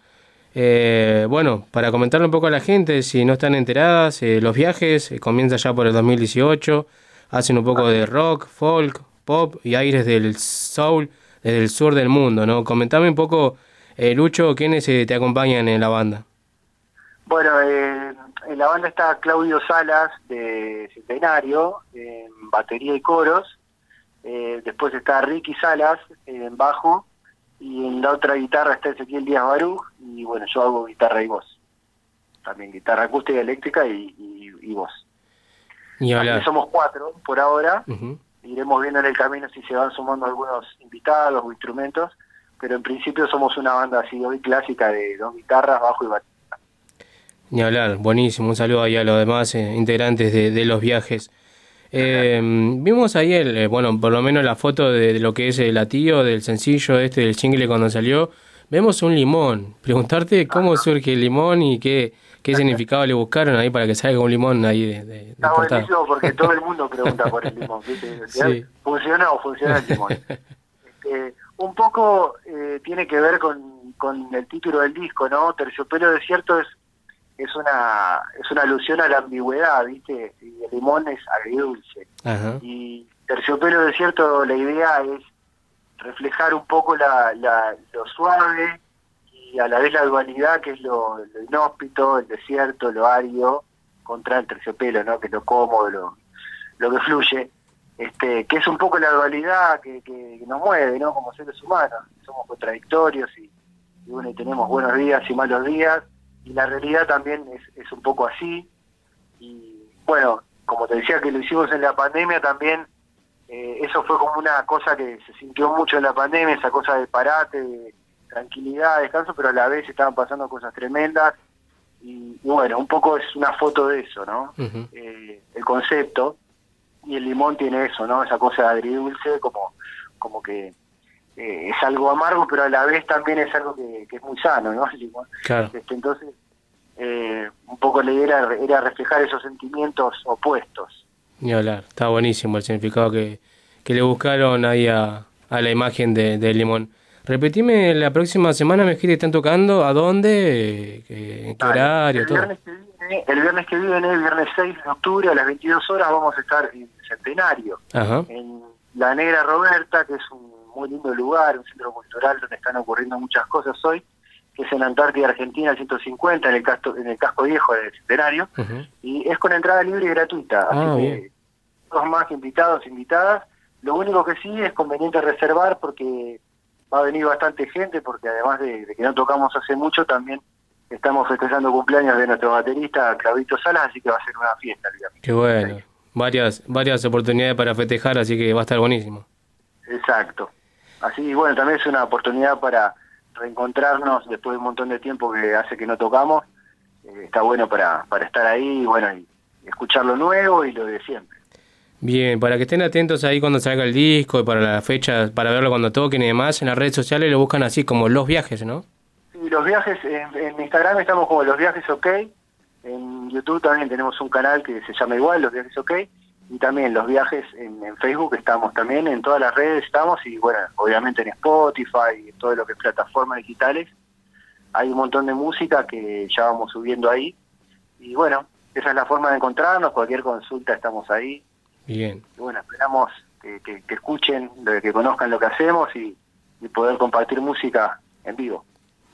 Eh, bueno, para comentarle un poco a la gente, si no están enteradas, eh, los viajes eh, comienzan ya por el 2018, hacen un poco de rock, folk, pop y aires del soul desde el sur del mundo, ¿no? Comentame un poco, eh, Lucho, quiénes te acompañan en la banda. Bueno, eh, en la banda está Claudio Salas de Centenario, en batería y coros. Eh, después está Ricky Salas en bajo. Y en la otra guitarra está Ezequiel Díaz Barú. Y bueno, yo hago guitarra y voz. También guitarra acústica, eléctrica y, y- y voz. Hablar. somos cuatro por ahora. Iremos viendo en el camino si se van sumando algunos invitados o instrumentos. Pero en principio somos una banda así hoy clásica de dos guitarras, bajo y batería. Ni hablar, buenísimo. Un saludo ahí a los demás eh, integrantes de, de los viajes. Eh, vimos ahí, el, eh, bueno, por lo menos la foto de, de lo que es el latío, del sencillo este, del single cuando salió. Vemos un limón. Preguntarte cómo surge el limón y qué, qué significado le buscaron ahí para que salga un limón ahí de, de- de Está buenísimo porque todo el mundo pregunta por el limón. ¿viste? Sí. ¿Funciona o funciona el limón? Este, un poco eh, tiene que ver con con el título del disco, ¿no? Terciopelo desierto es es una es una alusión a la ambigüedad, ¿viste? Y el limón es agridulce. Ajá. Y Terciopelo desierto, la idea es reflejar un poco la, la- lo suave y a la vez la dualidad que es lo, lo inhóspito, el desierto, lo árido, contra el terciopelo, ¿no? Que es lo cómodo, lo, lo que fluye. Este, que es un poco la dualidad que, que- que nos mueve, ¿no? Como seres humanos. Somos contradictorios y, y bueno, y tenemos buenos días y malos días. Y la realidad también es, es un poco así. Y bueno, como te decía que lo hicimos en la pandemia también, eh, eso fue como una cosa que se sintió mucho en la pandemia, esa cosa de parate, de tranquilidad, descanso, pero a la vez estaban pasando cosas tremendas. Y, y bueno, un poco es una foto de eso, ¿no? Eh, el concepto. Y el limón tiene eso, ¿no? Esa cosa agridulce, como, como que eh, es algo amargo, pero a la vez también es algo que, que es muy sano, ¿no? El limón. Claro. Este, entonces, eh, un poco la idea era, era reflejar esos sentimientos opuestos. Ni hablar. Está buenísimo el significado que, que le buscaron ahí a, a la imagen de, de Limón. Repetime, la próxima semana me dijiste que están tocando, ¿a dónde? ¿Qué- ¿En qué horario? el, Todo. viernes que viene, el viernes que viene, el viernes 6 de octubre a las 22 horas, vamos a estar en Centenario, Ajá. en La Negra Roberta, que es un muy lindo lugar, un centro cultural donde están ocurriendo muchas cosas hoy, es en Antártida, Argentina, el 150, en el, casco, en el casco viejo del Centenario, y es con entrada libre y gratuita. Ah, así que dos más invitados, invitadas. Lo único que sí es conveniente reservar porque va a venir bastante gente, porque además de, de que no tocamos hace mucho, también estamos festejando cumpleaños de nuestro baterista Claudito Salas, así que va a ser una fiesta viernes. Qué bueno. Varias, varias oportunidades para festejar, así que va a estar buenísimo. Exacto. Así, bueno, también es una oportunidad para reencontrarnos después de un montón de tiempo que hace que no tocamos. Eh, está bueno para, para estar ahí, y bueno, y escuchar lo nuevo y lo de siempre. Bien, para que estén atentos ahí cuando salga el disco y para la fecha, para verlo cuando toquen y demás, en las redes sociales lo buscan así como Los Viajes, ¿no? Y los viajes, en, en Instagram estamos como Los Viajes OK, en YouTube también tenemos un canal que se llama igual, Los Viajes OK, y también Los Viajes en, en Facebook estamos también, en todas las redes estamos, y bueno, obviamente en Spotify y en todo lo que es plataformas digitales, hay un montón de música que ya vamos subiendo ahí, y bueno, esa es la forma de encontrarnos, cualquier consulta estamos ahí, Bien. y bueno, esperamos que, que- que escuchen, que conozcan lo que hacemos y, y poder compartir música en vivo.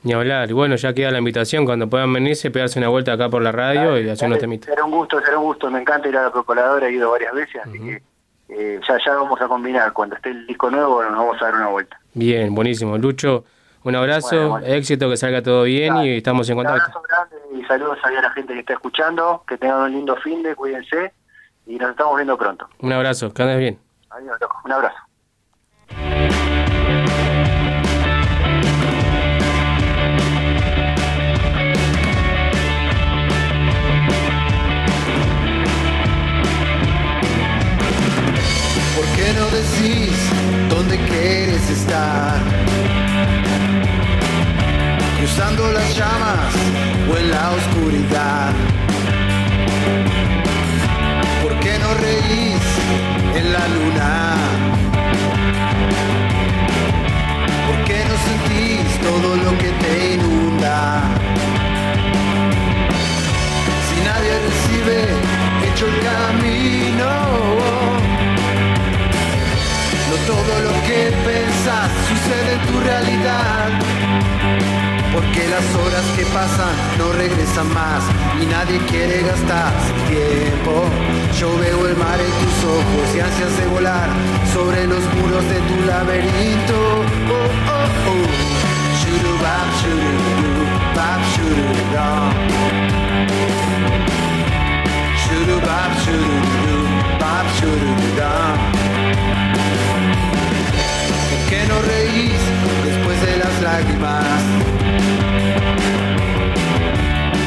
Ni hablar. Y bueno, ya queda la invitación cuando puedan venirse, pegarse una vuelta acá por la radio y hacer unos temitas. Será un gusto, será un gusto. Me encanta ir a la propaladora, he ido varias veces, así que eh, ya, ya vamos a combinar. Cuando esté el disco nuevo, nos vamos a dar una vuelta. Bien, buenísimo. Lucho, un abrazo, Bueno, bueno. éxito, que salga todo bien y estamos en Un contacto. abrazo grande y saludos a la gente que está escuchando. Que tengan un lindo fin de, cuídense y nos estamos viendo pronto. Un abrazo, que andes bien. Adiós, loco. Un abrazo. ¿Por qué no decís dónde quieres estar? Cruzando las llamas o en la oscuridad. ¿Por qué no reís en la luna? ¿Por qué no sentís todo lo que te inunda? Si nadie recibe hecho el camino. Sucede en tu realidad. Porque las horas que pasan no regresan más y nadie quiere gastarse el tiempo. Yo veo el mar en tus ojos y ansias de volar sobre los muros de tu laberinto. Oh, oh, oh. Shurubam, shururu, bam, shururudam. Shurubam, shururu, bam, shururudam. ¿Por qué no reís después de las lágrimas?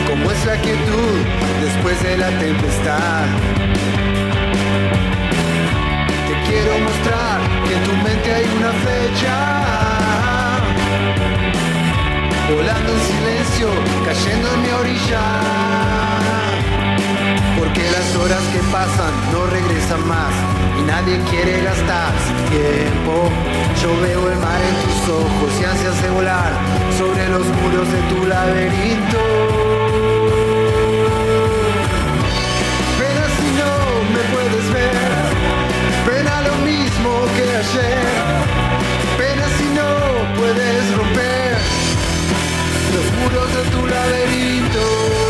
¿Cómo es la quietud después de la tempestad? Te quiero mostrar que en tu mente hay una fecha. Volando en silencio, cayendo en mi orilla. Porque las horas que pasan no regresan más y nadie quiere gastarse tiempo. Yo veo el mar en tus ojos y ansias de volar sobre los muros de tu laberinto. Pena si no me puedes ver, pena lo mismo que ayer. Pena si no puedes romper los muros de tu laberinto.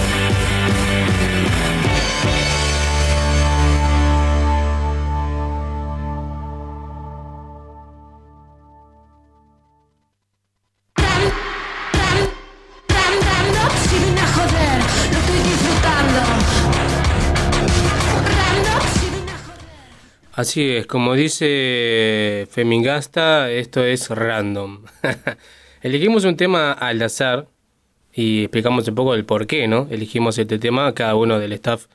Así es, como dice Femingasta, esto es random. Elegimos un tema al azar y explicamos un poco el por qué, ¿no? Elegimos este tema, cada uno del staff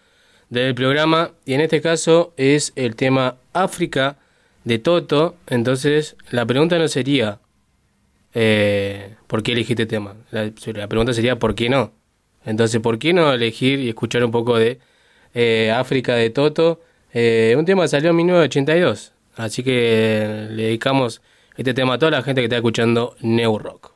del programa, y en este caso es el tema África de Toto. Entonces, la pregunta no sería eh, ¿por qué elegiste este tema? La, la pregunta sería ¿por qué no? Entonces, ¿por qué no elegir y escuchar un poco de eh, África de Toto? Eh, un tema que salió en 1982. Así que le dedicamos este tema a toda la gente que está escuchando New Rock.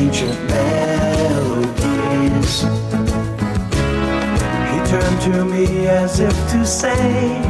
ancient melodies. He turned to me as if to say,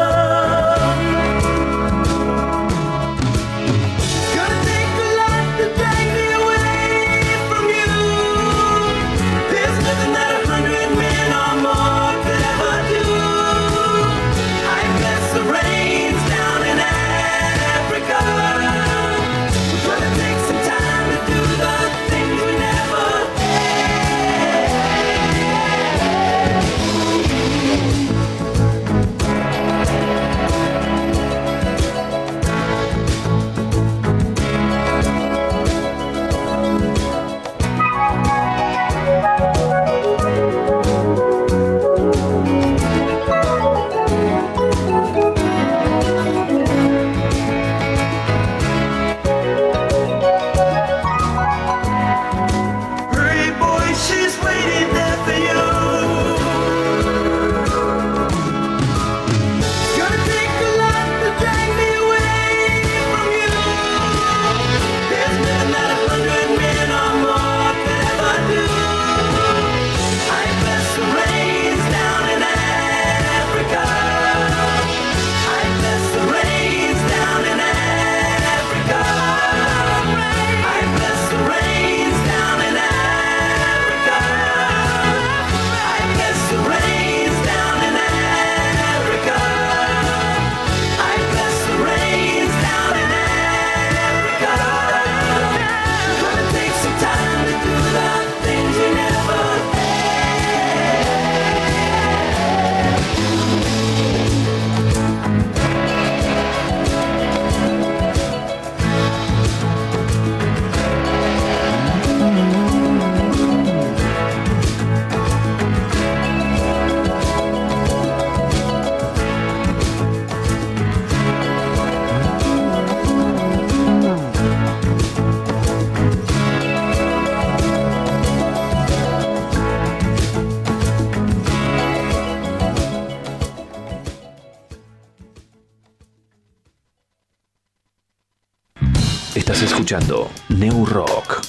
Escuchando New Rock.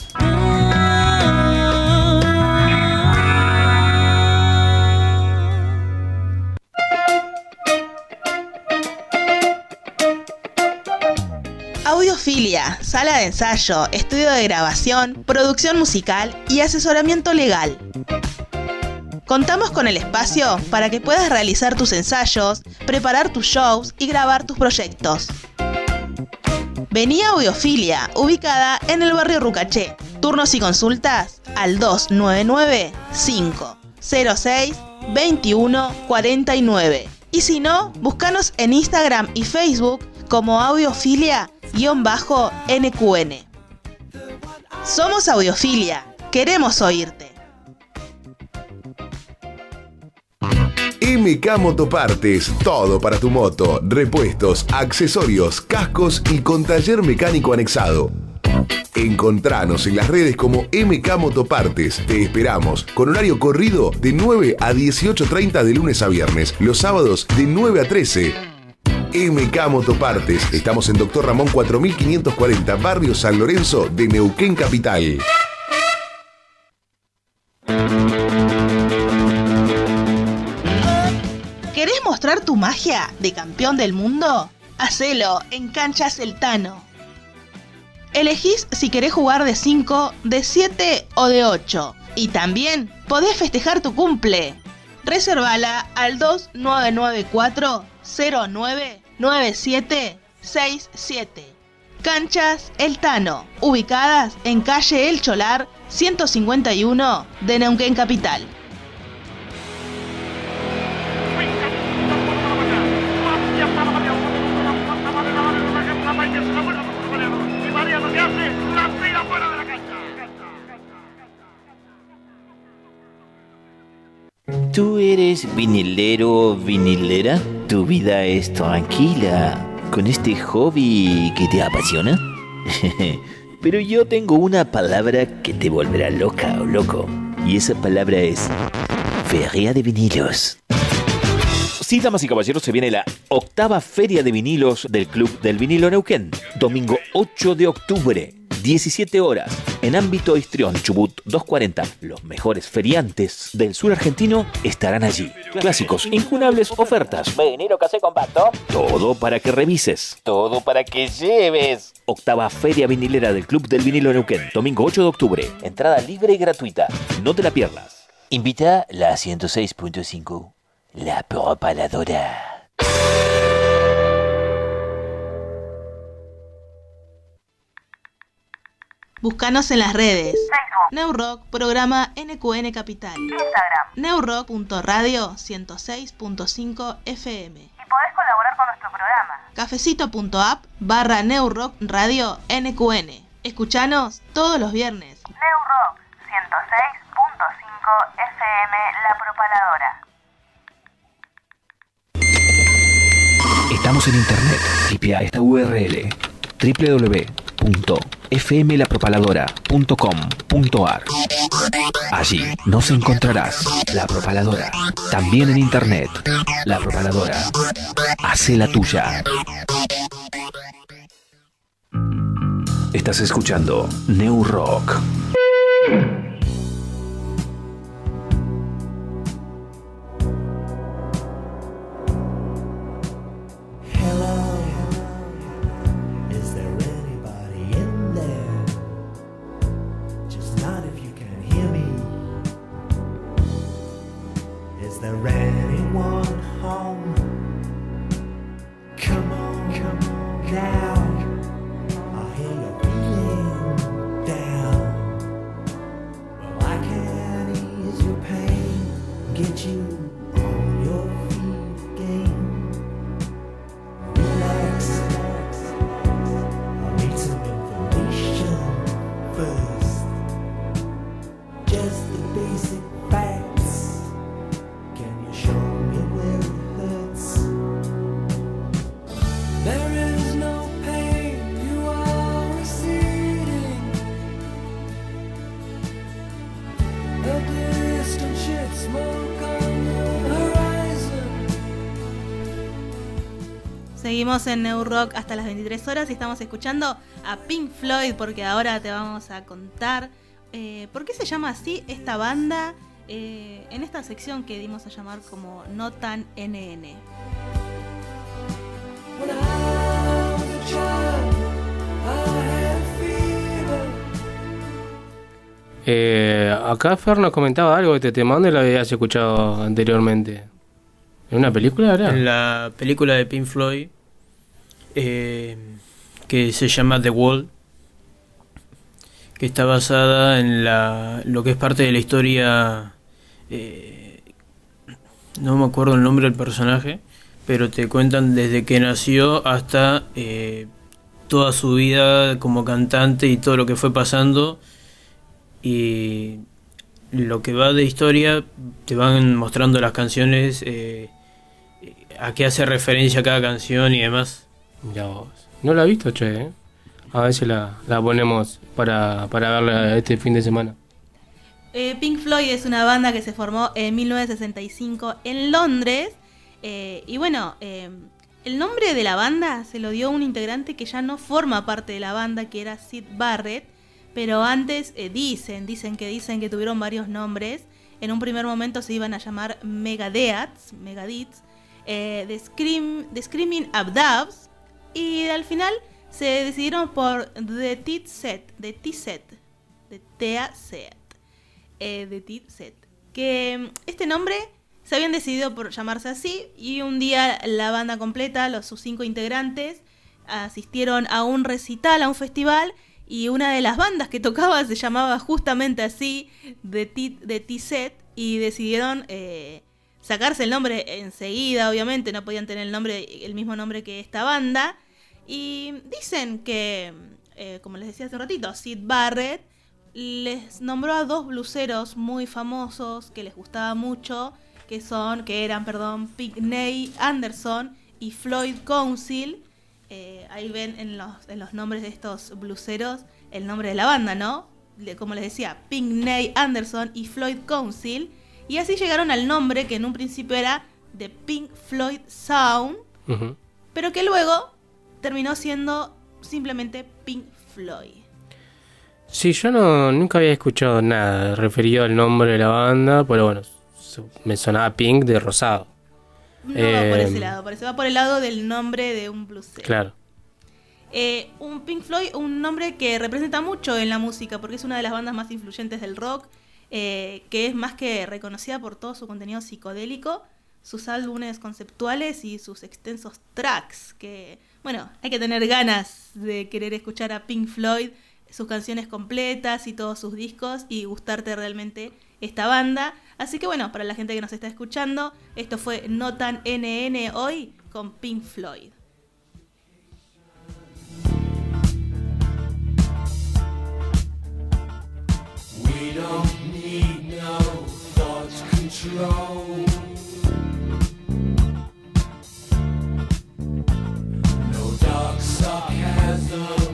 Audiofilia, sala de ensayo, estudio de grabación, producción musical y asesoramiento legal. Contamos con el espacio para que puedas realizar tus ensayos, preparar tus shows y grabar tus proyectos. Vení a Audiofilia, ubicada en el barrio Rucaché. Turnos y consultas al 299 506 2149. Y si no, búscanos en Instagram y Facebook como audiofilia-nqn. Somos Audiofilia, queremos oírte. MK Motopartes, todo para tu moto, repuestos, accesorios, cascos y con taller mecánico anexado. Encontranos en las redes como MK Motopartes. Te esperamos con horario corrido de 9 a 18.30 de lunes a viernes, los sábados de 9 a 13. MK Motopartes. Estamos en Doctor Ramón 4540, Barrio San Lorenzo de Neuquén Capital. Mostrar tu magia de campeón del mundo? Hacelo en Canchas El Tano. Elegís si querés jugar de 5, de 7 o de 8. Y también podés festejar tu cumple. Reservala al 2994 099767. Canchas El Tano, ubicadas en calle El Cholar 151 de Neuquén Capital. ¿Tú eres vinilero, vinilera? ¿Tu vida es tranquila con este hobby que te apasiona? Pero yo tengo una palabra que te volverá loca o loco. Y esa palabra es feria de vinilos. Sí, damas y caballeros, se viene la octava feria de vinilos del Club del Vinilo Neuquén. Domingo 8 de octubre, 17 horas, en ámbito Histrión, Chubut 240. Los mejores feriantes del sur argentino estarán allí. Clásicos, incunables ofertas. Vinilo casé compacto. Todo para que revises. Todo para que lleves. Octava Feria Vinilera del Club del Vinilo Neuquén, domingo 8 de octubre. Entrada libre y gratuita. No te la pierdas. Invita la 106.5. La propaladora. Búscanos en las redes. Neurock, programa NQN Capital. Instagram. Neurock.radio 106.5 FM. Y podés colaborar con nuestro programa. Cafecito.app barra Neurock Radio NQN. Escuchanos todos los viernes. Neurock 106.5 FM La Propaladora. Estamos en internet. Tipea esta URL www.fmlapropaladora.com.ar Allí nos encontrarás La Propaladora. También en internet. La Propaladora. Hace la tuya. Estás escuchando New Rock. There anyone home? Come on, come on now. I hear you're feeling down. Well, I can ease your pain, get you Seguimos en New Rock hasta las 23 horas y estamos escuchando a Pink Floyd porque ahora te vamos a contar eh, por qué se llama así esta banda eh, en esta sección que dimos a llamar como No Tan NN. Eh, acá Fer nos comentaba algo de este tema. ¿Dónde lo habías escuchado anteriormente? ¿En una película era? En la película de Pink Floyd, eh, que se llama The Wall, que está basada en la, lo que es parte de la historia. eh, no me acuerdo el nombre del personaje, pero te cuentan desde que nació hasta eh, toda su vida como cantante y todo lo que fue pasando. Y lo que va de historia, te van mostrando las canciones, eh, a qué hace referencia cada canción y demás. Ya vos. No la he visto, che, ¿eh? A si la, la ponemos para, para verla este fin de semana. Eh, Pink Floyd es una banda que se formó en 1965 en Londres. eh, y bueno, eh, el nombre de la banda se lo dio un integrante que ya no forma parte de la banda, que era Sid Barrett. Pero antes dicen, dicen que dicen que tuvieron varios nombres. En un primer momento se iban a llamar Megadeths, Megadiths, eh, The, Scream, The Screaming Abdabs. Y al final se decidieron por The Tit Set, The T-Set, The Tea Set eh, de Tit Set. Que mm, este nombre se habían decidido por llamarse así y un día la banda completa, los sus cinco integrantes, asistieron a un recital, a un festival y una de las bandas que tocaba se llamaba justamente así, de Tit de T-Set y decidieron eh, sacarse el nombre enseguida, obviamente no podían tener el nombre el mismo nombre que esta banda y dicen que eh, como les decía hace un ratito, Sid Barrett les nombró a dos bluseros muy famosos que les gustaba mucho, que son, que eran, perdón, Pickney Anderson y Floyd Council. Eh, ahí ven en los, en los nombres de estos bluseros el nombre de la banda, ¿no? Como les decía, Pickney Anderson y Floyd Council. Y así llegaron al nombre que en un principio era The Pink Floyd Sound, pero que luego terminó siendo simplemente Pink Floyd. Sí, yo no, nunca había escuchado nada referido al nombre de la banda, pero bueno, me sonaba Pink de rosado. No va por Eh, ese lado, parece va por el lado del nombre de un bluesero. Claro. Eh, un Pink Floyd, un nombre que representa mucho en la música, porque es una de las bandas más influyentes del rock, eh, que es más que reconocida por todo su contenido psicodélico, sus álbumes conceptuales y sus extensos tracks, que, bueno, hay que tener ganas de querer escuchar a Pink Floyd, sus canciones completas y todos sus discos y gustarte realmente esta banda. Así que bueno, para la gente que nos está escuchando, esto fue No Tan NN hoy con Pink Floyd. Need no thought control. No dark sarcasm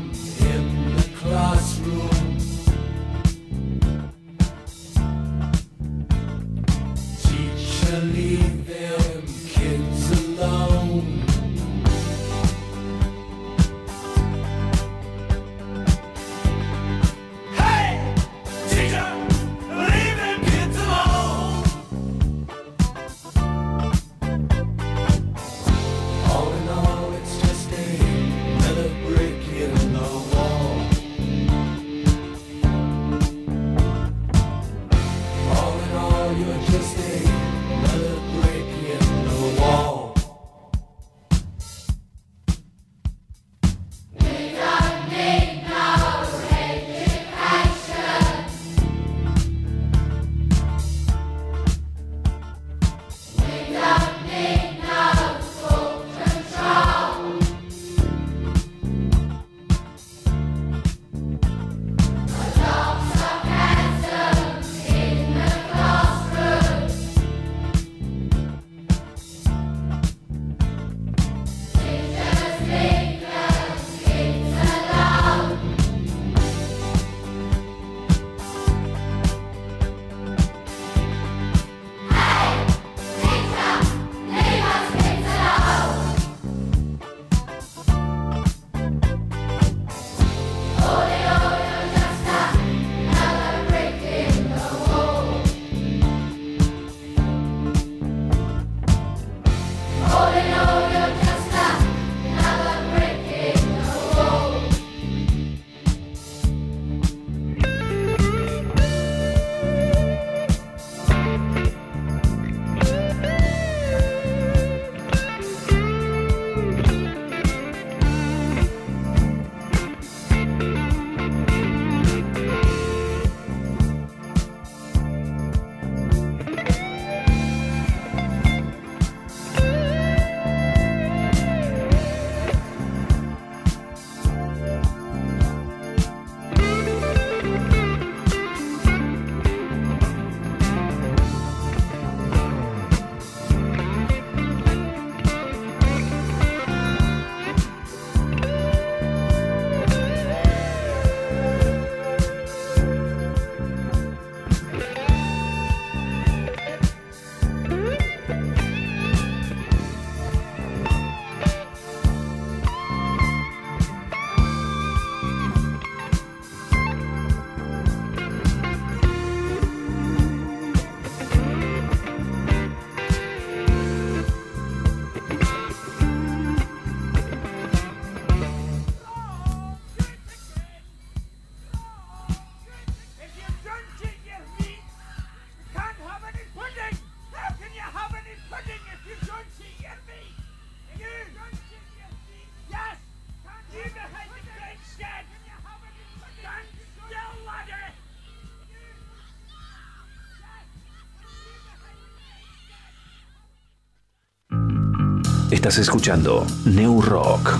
Estás escuchando New Rock.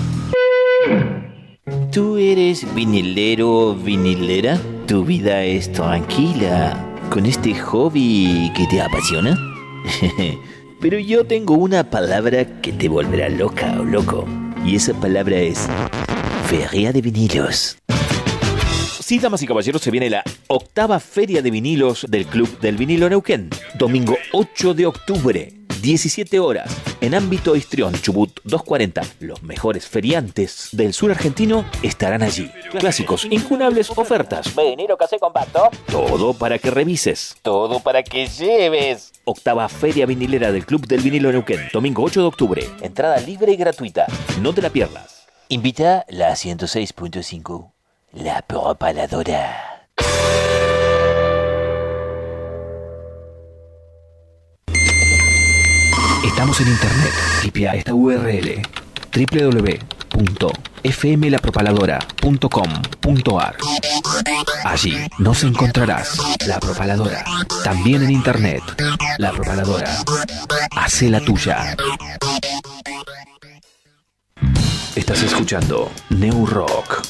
¿Tú eres vinilero, vinilera? ¿Tu vida es tranquila con este hobby que te apasiona? Pero yo tengo una palabra que te volverá loca o loco. Y esa palabra es Feria de Vinilos. Sí, damas y caballeros, se viene la octava Feria de Vinilos del Club del Vinilo Neuquén. Domingo 8 de octubre, 17 horas, en ámbito Histrión, Chubut 240. Los mejores feriantes del sur argentino estarán allí. Clásicos, incunables ofertas. Vinilo casé compacto. Todo para que revises. Todo para que lleves. Octava Feria Vinilera del Club del Vinilo Neuquén, domingo 8 de octubre. Entrada libre y gratuita. No te la pierdas. Invita la 106.5. La propaladora. Estamos en internet. Tipia esta URL www.fmlapropaladora.com.ar Allí nos encontrarás La Propaladora. También en internet. La Propaladora. Hace la tuya. Estás escuchando New Rock.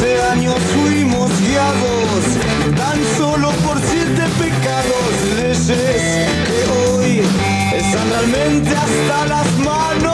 De años fuimos guiados tan solo por siete pecados, leyes que hoy están realmente hasta las manos.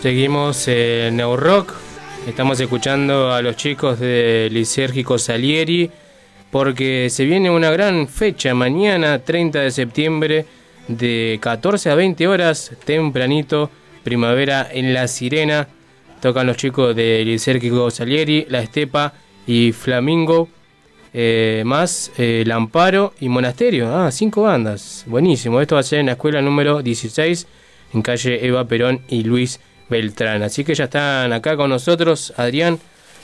Seguimos en Neo Rock. Estamos escuchando a los chicos de Lisérgico Salieri porque se viene una gran fecha mañana, 30 de septiembre, de 14 a 20 horas, tempranito, primavera en La Sirena. Tocan los chicos de Lisérgico Salieri, La Estepa y Flamingo. eh, más eh, El Amparo y Monasterio. Ah, cinco bandas. Buenísimo. Esto va a ser en la escuela número 16, en calle Eva Perón y Luis Beltrán. Así que ya están acá con nosotros Adrián,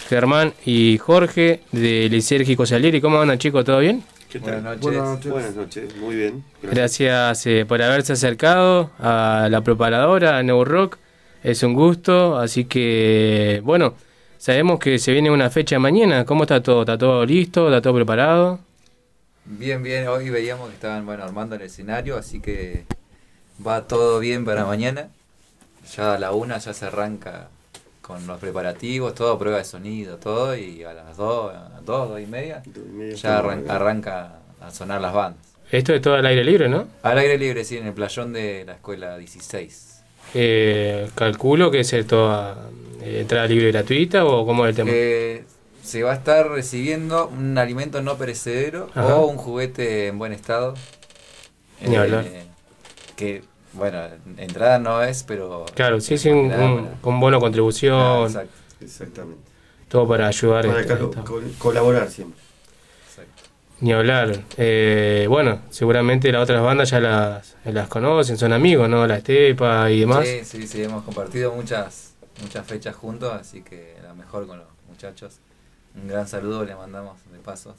Germán y Jorge de Lisérgico Salieri. ¿Cómo andan chicos? ¿Todo bien? ¿Qué tal? Buenas noches. Buenas noches, muy bien. Gracias eh, por haberse acercado a la preparadora, a New Rock. Es un gusto, así que, bueno, sabemos que se viene una fecha mañana. ¿Cómo está todo? ¿Está todo listo? ¿Está todo preparado? Bien, bien, hoy veíamos que estaban bueno, armando el escenario, así que va todo bien para mañana. Ya a la una ya se arranca con los preparativos, todo, prueba de sonido, todo, y a las 2, 2, 2 y media, ya arran- arranca a sonar las bandas. Esto es todo al aire libre, ¿no? Al aire libre, sí, en el playón de la escuela 16. Eh, calculo que es toda eh, entrada libre y gratuita o cómo es el tema. Eh, se va a estar recibiendo un alimento no perecedero Ajá. o un juguete en buen estado. Ni hablar. que, bueno, entrada no es, pero... claro, sí, sí, un, un- bono contribución. Ah, exacto. Exactamente. Todo para ayudar. Para este, colo- esta- col- colaborar siempre. Ni hablar. Eh, bueno, seguramente las otras bandas ya las, las conocen, son amigos, ¿no? La Estepa y demás. Sí, sí, sí, hemos compartido muchas, muchas fechas juntos, así que la mejor con los muchachos. Un gran saludo le mandamos de paso.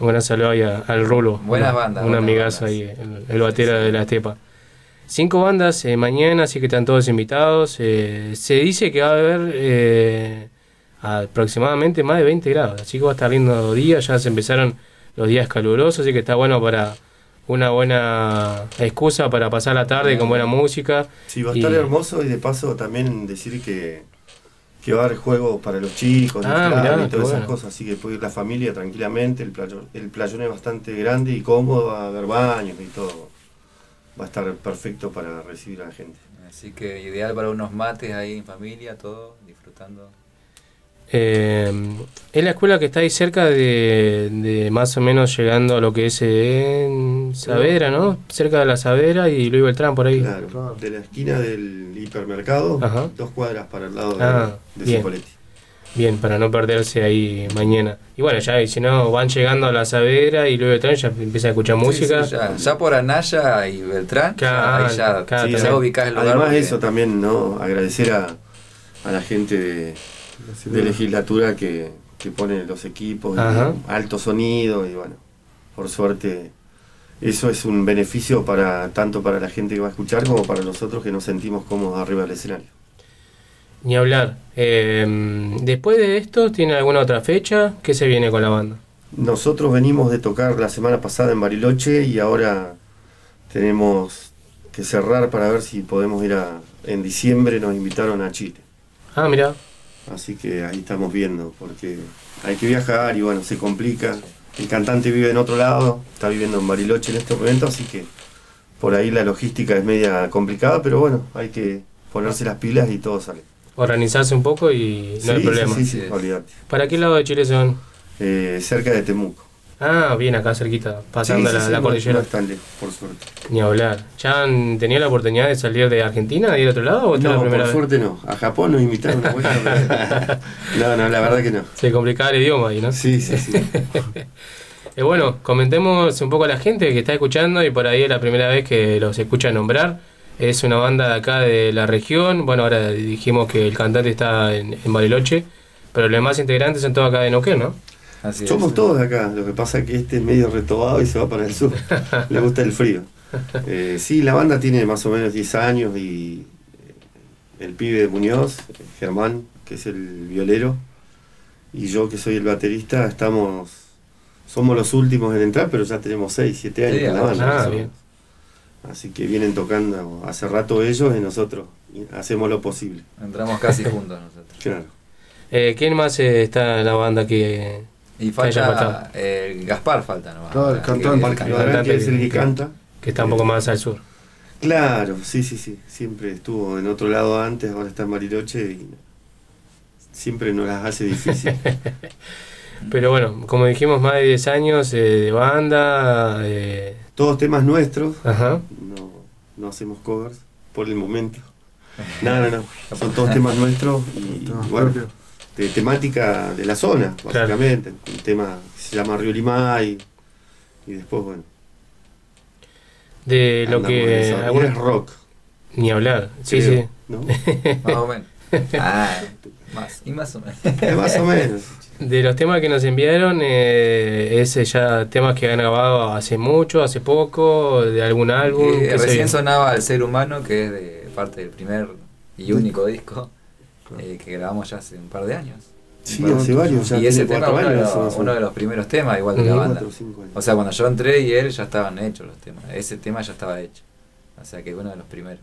Un gran saludo ahí a- al Rulo. Buenas un- bandas, Un buenas amigazo ahí, el, el batera de la Estepa. Cinco bandas eh, mañana, así que están todos invitados. Eh, se dice que va a haber eh, aproximadamente más de 20 grados, así que va a estar lindo día. Ya se empezaron los días calurosos, así que está bueno para una buena excusa para pasar la tarde con buena música. Sí, va a Y- estar hermoso y de paso también decir que, que va a haber juegos para los chicos, Ah, mirá, y todas esas bueno. cosas, así que puede ir la familia tranquilamente, el playón, el playón es bastante grande y cómodo, va a haber baños y todo. Va a estar perfecto para recibir a la gente. Así que ideal para unos mates ahí en familia, todo, disfrutando. Eh, es la escuela que está ahí cerca de, de más o menos llegando a lo que es en Saavedra, ¿no? Cerca de la Saavedra y Luis Beltrán por ahí. Claro, de la esquina del hipermercado, Ajá. dos cuadras para el lado de, Ah, de bien. Cipoletti. Bien, para no perderse ahí mañana. Y bueno, ya, y si no, van llegando a la Saavedra y Luis Beltrán ya empiezan a escuchar música. Sí, sí, ya, ya por Anaya y Beltrán, ya, Claro, ahí ya, claro, ya ubicás el lugar. Además porque- eso también, ¿no? Agradecer a, a la gente de, de legislatura que, que pone los equipos, y alto sonido y bueno, por suerte eso es un beneficio para tanto para la gente que va a escuchar como para nosotros que nos sentimos cómodos arriba del escenario. Ni hablar. Eh, después de esto, ¿tiene alguna otra fecha? ¿Qué se viene con la banda? Nosotros venimos de tocar la semana pasada en Bariloche y ahora tenemos que cerrar para ver si podemos ir a... En diciembre nos invitaron a Chile. Ah, mira. Así que ahí estamos viendo, porque hay que viajar y bueno, se complica. El cantante vive en otro lado, está viviendo en Bariloche en este momento, así que por ahí la logística es media complicada, pero bueno, hay que ponerse las pilas y todo sale. Organizarse un poco y no hay problema. Sí, sí, olvídate. ¿Para qué lado de Chile son? Eh, cerca de Temuco. Ah, bien acá cerquita, pasando la, la cordillera. no es tan lejos, por suerte. Ni hablar. ¿Ya han tenido la oportunidad de salir de Argentina y ir a otro lado? ¿O No, la primera por vez? suerte no. A Japón nos invitaron una vuelta, No, no, la verdad que no. Se complicaba el idioma ahí, ¿no? Sí, sí, sí. Eh, bueno, comentemos un poco a la gente que está escuchando y por ahí es la primera vez que los escucha nombrar. Es una banda de acá de la región. Bueno, ahora dijimos que el cantante está en, en Bariloche, pero los demás integrantes son todos acá de Neuquén, ¿no? Somos todos de acá, lo que pasa es que este es medio retobado y se va para el sur. Le gusta el frío. Eh, sí, la banda tiene más o menos 10 años y eh, el pibe de Muñoz, Germán, que es el violero, y yo que soy el baterista, estamos somos los últimos en entrar, pero ya tenemos 6, 7 años Sí, en la ah, banda. ah, bien. Así que vienen tocando hace rato ellos y nosotros hacemos lo posible. Entramos casi juntos nosotros. Claro. Eh, ¿Quién más eh, está en la banda que, Y falta eh, Gaspar, falta nomás. Claro, el cantante, Que- el cantante que es el que canta. Que está un poco más al sur. Claro, sí, sí, sí. Siempre estuvo en otro lado antes, ahora está en Bariloche y siempre nos las hace difícil. Pero bueno, como dijimos, más de 10 años eh, de banda. eh, Todos temas nuestros. Ajá. No, hacemos covers por el momento. No, no, no. Son todos temas nuestros y bueno, de temática de la zona, Claro. básicamente. Un tema que se llama Río Limay y después, bueno. de lo que. en esa. Y alguna- es rock. Ni hablar. Sí, Creo, sí. ¿no? Más o menos. Ah, más, y más o menos. más o menos. De los temas que nos enviaron, eh, es ya temas que han grabado hace mucho, hace poco, de algún álbum. Eh, ¿qué se recién sonaba El Ser Humano, que es de parte del primer y único disco eh, que grabamos ya hace un par de años. Sí, hace varios, ya y ese tema uno, de los, uno de los primeros temas, igual de la banda. O sea, cuando yo entré y él ya estaban hechos los temas. Ese tema ya estaba hecho. O sea que uno de los primeros.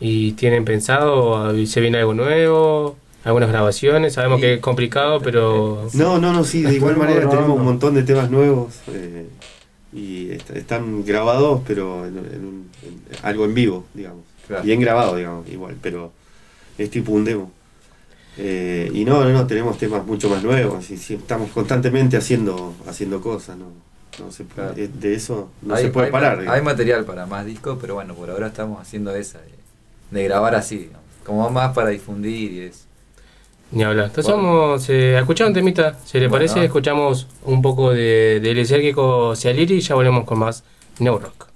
¿Y tienen pensado, se viene algo nuevo? Algunas grabaciones. Sabemos que es complicado, pero... No, no, no, sí, de igual manera tenemos un montón de temas nuevos eh, y est- están grabados, pero en, en un- en algo en vivo, digamos. Claro. Bien grabado, digamos, igual, pero es tipo un demo. Eh, y no, no, no, tenemos temas mucho más nuevos y sí, estamos constantemente haciendo haciendo cosas, ¿no? No se puede- Claro. eh, de eso no Hay- se puede hay- parar. Hay material para más discos, pero bueno, por ahora estamos haciendo esa, de, de grabar así, digamos, como más para difundir y eso. Ni hablar. Entonces vamos eh, a escuchar un temita. Si le Bueno. parece, escuchamos un poco de, del esérgico Cialiri y ya volvemos con más New Rock.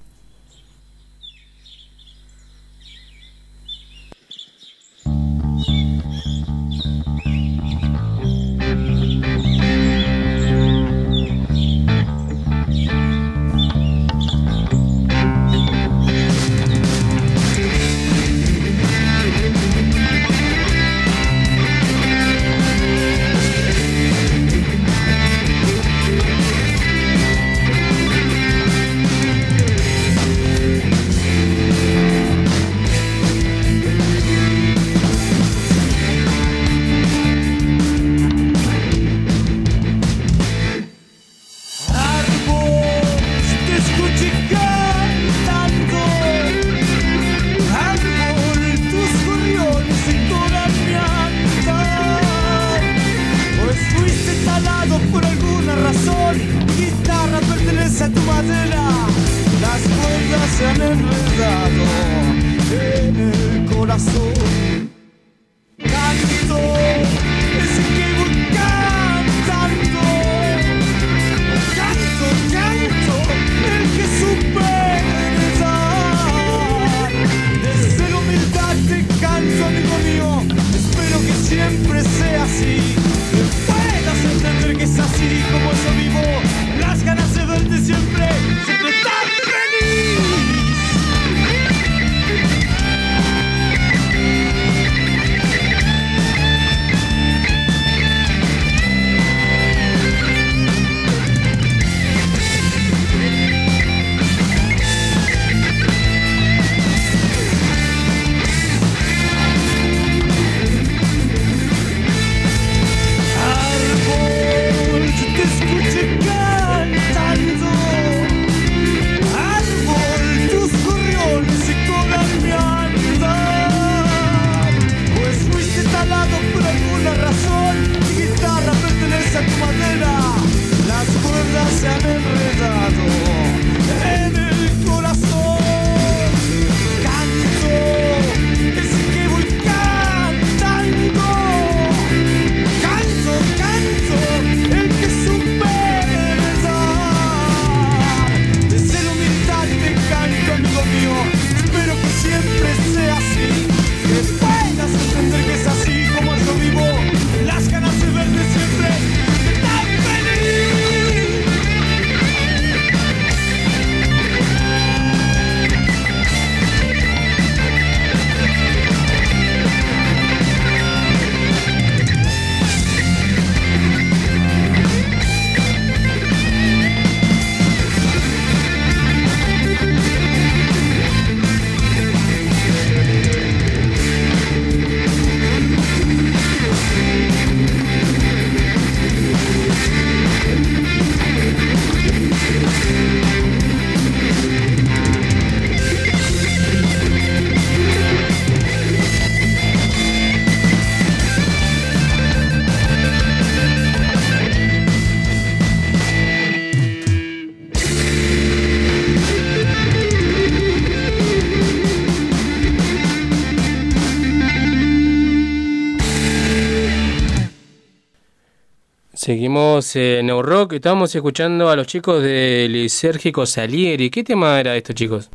Seguimos en New Rock. Estamos escuchando a los chicos del Lisérgico Salieri. ¿Qué tema era esto, chicos?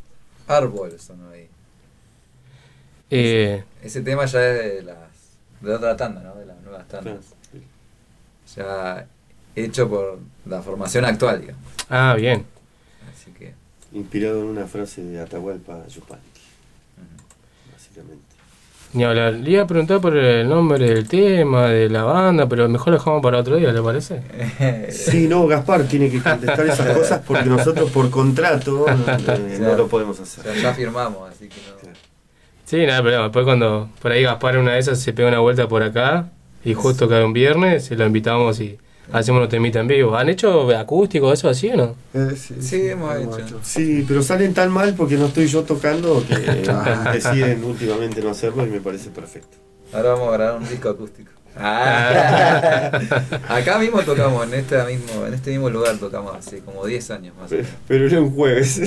Árbol sonó ahí. Eh, Ese tema ya es de las de otra tanda, ¿no? De las nuevas tandas. Ya hecho por la formación actual, digamos. ah, bien. Así que Inspirado en una frase de Atahualpa Yupanqui. Básicamente. Ni hablar. Le iba a preguntar por el nombre del tema, de la banda, pero mejor lo dejamos para otro día, ¿le parece? Sí, no, Gaspar tiene que contestar esas cosas porque nosotros por contrato eh, no lo podemos hacer. Ya, ya firmamos, así que no. Sí, nada, pero después cuando por ahí Gaspar una de esas se pega una vuelta por acá y justo cae un viernes, lo invitamos y hacemos una temita en vivo. ¿Han hecho acústico eso así o no? Eh, sí, Sí, hemos hecho. Sí, pero salen tan mal porque no estoy yo tocando que deciden últimamente no hacerlo y me parece perfecto. Ahora vamos a grabar un disco acústico. Ah. Acá mismo tocamos, en este mismo, en este mismo lugar tocamos hace como 10 años más o menos. Pero era un jueves.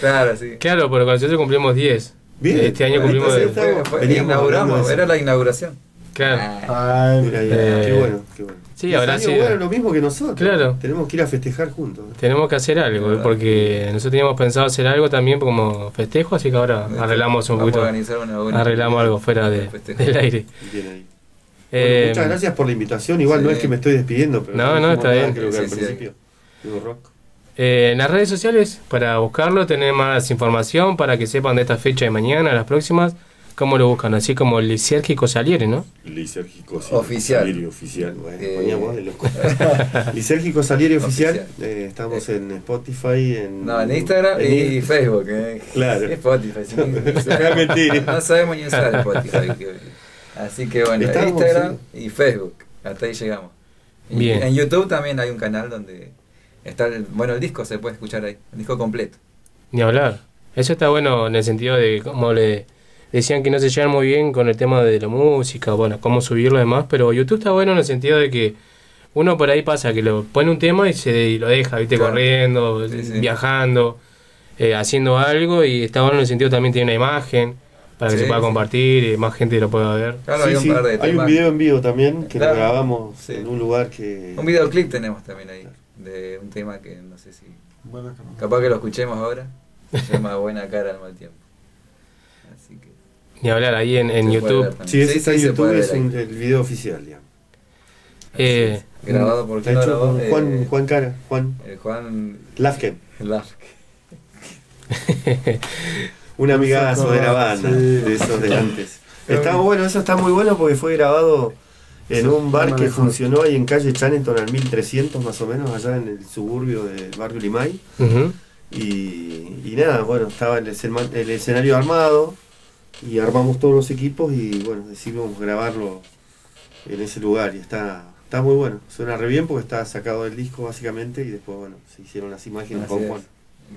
claro, sí. Claro, pero con nosotros cumplimos 10. Bien. Este año cumplimos está, de- estamos. Fue- inauguramos, era la inauguración. Claro. Ay, mira, ya, Eh, qué bueno, qué bueno. Sí, este sido. bueno, lo mismo que nosotros. Claro. Tenemos que ir a festejar juntos. Tenemos que hacer algo, porque nosotros teníamos pensado hacer algo también como festejo, así que ahora arreglamos un poquito. Arreglamos algo fuera de, del aire. Bien ahí. Eh, Bueno, muchas gracias por la invitación. Igual no Sí. es que me estoy despidiendo, pero No, no, está bien. Creo que Sí, al sí, principio. Digo, rock. Eh, en las redes sociales, para buscarlo, tener más información para que sepan de esta fecha de mañana, las próximas, cómo lo buscan, así como lisérgico Salieri, ¿no? Lisérgico Oficial. Salieri oficial. Bueno, Eh, poníamos de loco. Lisérgico Salieri oficial. Oficial. eh, estamos en Spotify, en. No, en Instagram en y Facebook. eh. Claro. Spotify. sí. Es mentira. No sabemos ni usar Spotify. que- Así que bueno, Estamos, Instagram y Facebook. Hasta ahí llegamos. Y Bien. En YouTube también hay un canal donde está el, bueno, el disco se puede escuchar ahí, el disco completo. Ni hablar. Eso está bueno en el sentido de cómo le decían que no se llevan muy bien con el tema de la música, bueno, cómo subirlo y demás, pero YouTube está bueno en el sentido de que uno por ahí pasa que lo pone un tema y se y lo deja, viste, Claro. corriendo, Sí, sí. viajando, eh, haciendo algo y está bueno en el sentido también tiene una imagen para que Sí, se pueda sí. compartir y más gente lo pueda ver. Claro, Sí, hay un sí, par de hay un video en vivo también que Claro. lo grabamos Sí. en un lugar que. Un videoclip tenemos también ahí, de un tema que no sé si... Buena cara. Capaz que lo escuchemos ahora. Se llama Buena cara al mal tiempo. Ni hablar ahí en, en YouTube. Sí, ese Sí, está en YouTube, es un- el video oficial, digamos. Eh, Grabado por Está hecho Juan, Eh, Juan Cara, Juan el Juan Lafken, Lafke. un amigazo de la banda, Sí. de esos de antes. Está bueno, eso está muy bueno porque fue grabado en un bar que funcionó ahí en calle Chaneton al 1300 más o menos, allá en el suburbio del barrio Limay. Y, y nada, bueno, estaba el, el escenario armado y armamos todos los equipos y bueno, decidimos grabarlo en ese lugar y está, está muy bueno. Suena re bien porque está sacado del disco básicamente y después bueno, se hicieron las imágenes Así con es. Juan.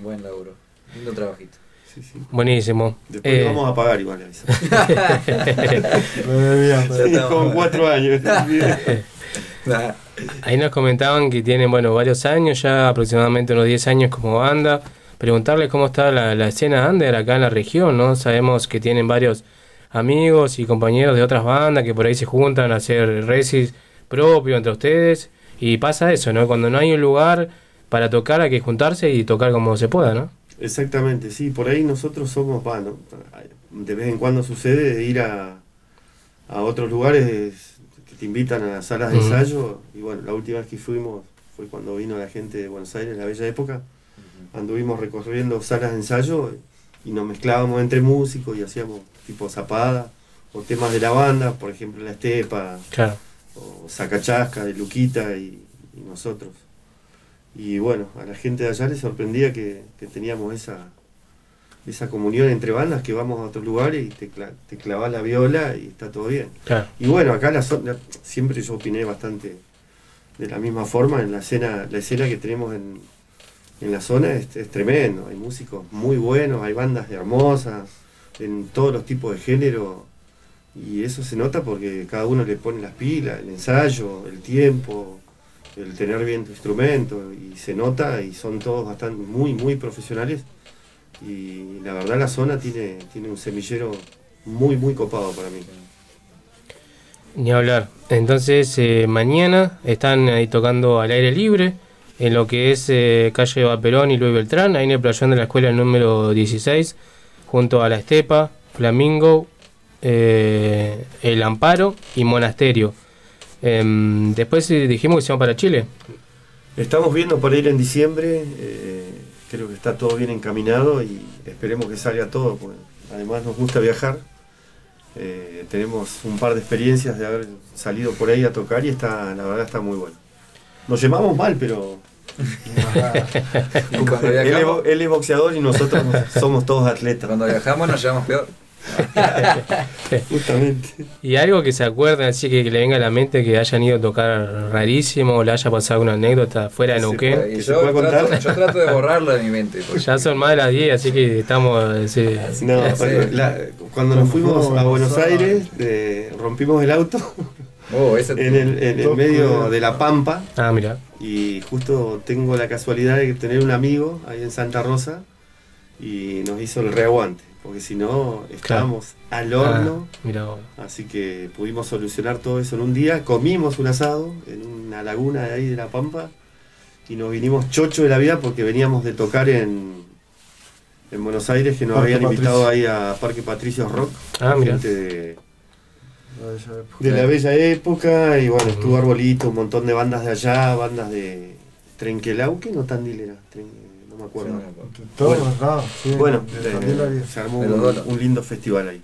Buen laburo. Lindo trabajito. Sí, sí. Buenísimo. Después Eh, lo vamos a pagar igual. avisa. Ya Sí, estamos. con cuatro años. Ahí nos comentaban que tienen, bueno, varios años ya, aproximadamente unos 10 años como banda. Preguntarles cómo está la, la escena under acá en la región, ¿no? Sabemos que tienen varios amigos y compañeros de otras bandas que por ahí se juntan a hacer recis propio entre ustedes. Y pasa eso, ¿no? Cuando no hay un lugar para tocar hay que juntarse y tocar como se pueda, ¿no? Exactamente, sí, por ahí nosotros somos, va, ¿no? de vez en cuando sucede de ir a, a otros lugares que te invitan a salas de ensayo y bueno, la última vez que fuimos fue cuando vino la gente de Buenos Aires, la bella época, anduvimos recorriendo salas de ensayo y nos mezclábamos entre músicos y hacíamos tipo zapada o temas de la banda, por ejemplo La Estepa, Claro. o Sacachasca de Luquita y, y nosotros. Y bueno, a la gente de allá les sorprendía que, que teníamos esa, esa comunión entre bandas, que vamos a otros lugares y te, te clavas la viola y está todo bien. Claro. Y bueno, acá la siempre yo opiné bastante de la misma forma, en la escena, la escena que tenemos en, en la zona es, es tremendo, hay músicos muy buenos, hay bandas hermosas, en todos los tipos de género, y eso se nota porque cada uno le pone las pilas, el ensayo, el tiempo, el tener bien tu instrumento, y se nota y son todos bastante muy, muy profesionales. Y la verdad la zona tiene, tiene un semillero muy, muy copado para mí. Ni hablar. Entonces, eh, mañana están ahí tocando al aire libre en lo que es eh, calle Vaperón y Luis Beltrán, ahí en el playón de la escuela número 16, junto a La Estepa, Flamingo, eh, El Amparo y Monasterio. Em, después eh, dijimos que se van para Chile. Estamos viendo para ir en diciembre, creo que está todo bien encaminado y esperemos que salga todo, además nos gusta viajar. Tenemos un par de experiencias de haber salido por ahí a tocar y está, la verdad está muy bueno. Nos llevamos mal, pero Él, es, él boxeador y nosotros somos todos atletas. Cuando viajamos nos llevamos peor. Justamente. Y algo que se acuerden, así que, que le venga a la mente que hayan ido a tocar rarísimo o le haya pasado alguna anécdota fuera de Neuquén. Yo, trato, yo trato de borrarlo de mi mente. porque- Ya son más de las 10, así que estamos. sí. No, la- cuando nos fuimos a Buenos Aires, eh, rompimos el auto Oh, ese- en el, en el medio de la Pampa. Ah, mira. Y justo tengo la casualidad de tener un amigo ahí en Santa Rosa y nos hizo el reaguante, porque si no estábamos al horno. Ah, mira. Así que pudimos solucionar todo eso en un día. Comimos un asado en una laguna de ahí de la Pampa y nos vinimos chocho de la vida porque veníamos de tocar en, en Buenos Aires que nos Parque habían invitado Patricio. ahí a Parque Patricios Rock. Ah, mira. gente de, de la bella época y bueno, estuvo Arbolito, un montón de bandas de allá, bandas de Trenquelauque, no Tandil era, Tren- no me acuerdo. Todo bueno, acá, sí, bueno, de eh, se armó un, lindo festival ahí.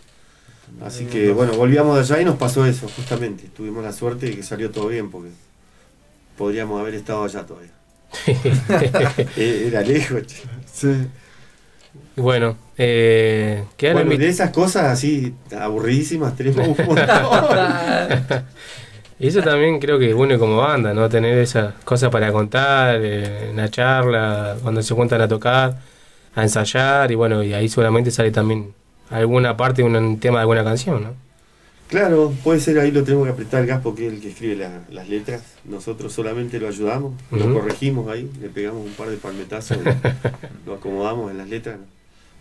Así que bueno, volvíamos de allá y nos pasó eso, justamente. Tuvimos la suerte de que salió todo bien porque podríamos haber estado allá todavía. Eh, Era lejos. che. Y Bueno, eh, Bueno, de esas cosas así aburridísimas tenemos un montón. Y eso también creo que es bueno como banda, ¿no? Tener esas cosas para contar, eh, en la charla, cuando se juntan a tocar, a ensayar, y bueno, y ahí seguramente sale también alguna parte, un, un tema de alguna canción, ¿no? Claro, puede ser ahí lo tenemos que apretar el gas porque es el que escribe la- las letras. Nosotros solamente lo ayudamos, lo corregimos ahí, le pegamos un par de palmetazos, lo acomodamos en las letras.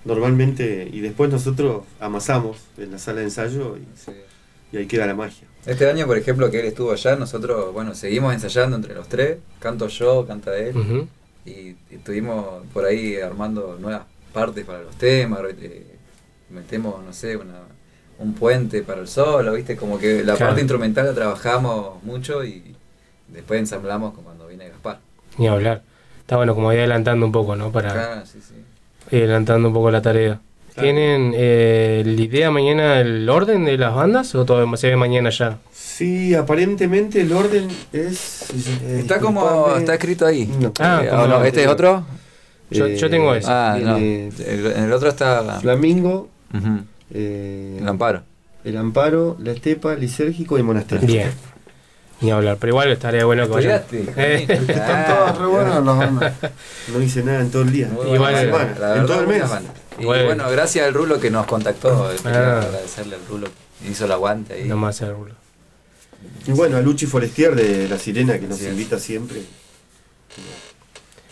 Normalmente, y después nosotros amasamos en la sala de ensayo y, y ahí queda la magia. Este año, por ejemplo, que él estuvo allá, nosotros, bueno, seguimos ensayando entre los tres. Canto yo, canta él. Y, y estuvimos por ahí armando nuevas partes para los temas. eh, metemos, no sé, una, un puente para el solo, ¿viste? Como que la Claro. parte instrumental la trabajamos mucho y después ensamblamos con cuando viene Gaspar. Ni hablar. Está bueno, como ahí adelantando un poco, ¿no? Para Claro, sí, sí. Ir adelantando un poco la tarea. ¿Tienen eh, la idea mañana el orden de las bandas o todo se ve mañana ya? Sí, aparentemente el orden es. eh, Está como, está escrito ahí. Ah, Eh, como ¿o no? no, ¿Este es eh, otro? yo- yo tengo ese. Ah, no. El, en el otro está... Flamingo, eh, El amparo. el Amparo, la Estepa, Lisérgico y Monasterio. Bien. Ni hablar, pero igual estaría bueno que vayan. Eh, Están todas re buenas las bandas. No hice nada en todo el día. Muy Igual, buena banda, la en todo el mes. Y bueno, gracias al Rulo que nos contactó. Ah. agradecerle al Rulo. Hizo el aguante ahí. Nomás el rulo. Y bueno, a Luchi Forestier de La Sirena, que nos invita siempre.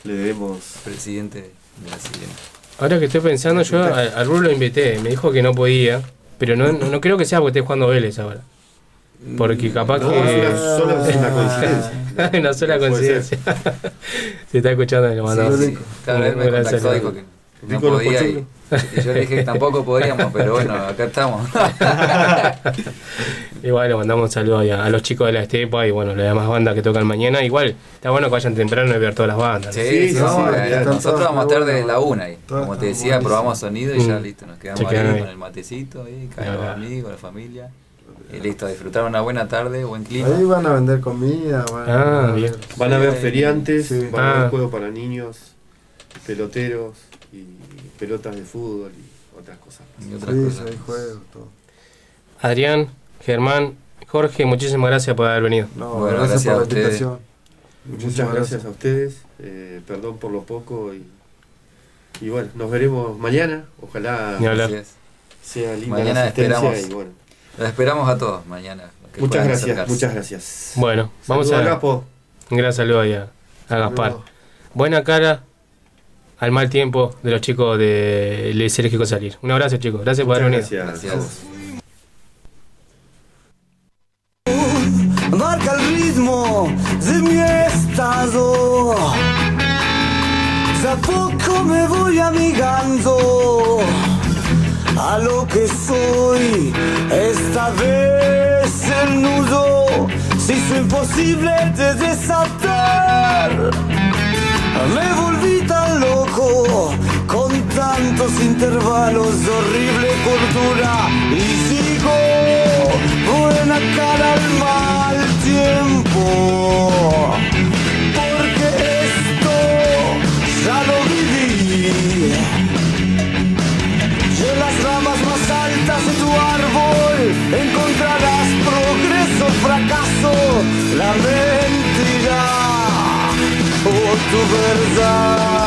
Le debemos. Presidente de la siguiente. Ahora que estoy pensando, yo al, al rulo lo invité, me dijo que no podía, pero no, no creo que sea porque esté jugando Vélez ahora. Porque capaz No, que. es una sola- es una coincidencia. una sola coincidencia. Se está escuchando, le mandamos. Sí, Claro, él me contactó, dijo que no podía y, y yo le dije que tampoco podíamos, pero bueno, acá estamos. Igual le mandamos un saludo a, a los chicos de la Estepa y bueno, las demás bandas que tocan mañana. Igual está bueno que vayan temprano y ver todas las bandas. Sí, Sí, sí, no, sí, eh, nosotros vamos a estar desde la una ahí. Como te decía, probamos sonido y ya Mm. listo, nos quedamos ahí ahí. con el matecito, ahí, Acá. amigos, la familia. Y listo, disfrutar una buena tarde, buen clima. Ahí van a vender comida. Van Ah, a bien. Van a Sí. feriantes, Sí. van a haber Ah. juegos para niños, peloteros y pelotas de fútbol y otras cosas. Y otras Sí, cosas. hay juegos, todo. Adrián, Germán, Jorge, muchísimas gracias por haber venido. No, Bueno, gracias, gracias a por la ustedes. invitación. Muchas gracias a ustedes, eh, perdón por lo poco y, y bueno, nos veremos mañana, ojalá sea linda Mañana la asistencia esperamos. y bueno. Los esperamos a todos mañana. Muchas gracias, acercarse. muchas gracias. Bueno, vamos Saludos a. Gapo. Un gran saludo ahí a, a Gaspar. Buena cara al mal tiempo de los chicos de Les Eléctrico Salir. Un abrazo, chicos. Gracias por haber Muchas venido. gracias. Gracias. marca el ritmo de mi estado. De a poco me voy amigando a lo que soy. Esta vez el nudo se hizo imposible de desatar. Me volví tan loco con tantos intervalos de horrible cultura y sigo buena cara al mal tiempo. mentira o tu verdad.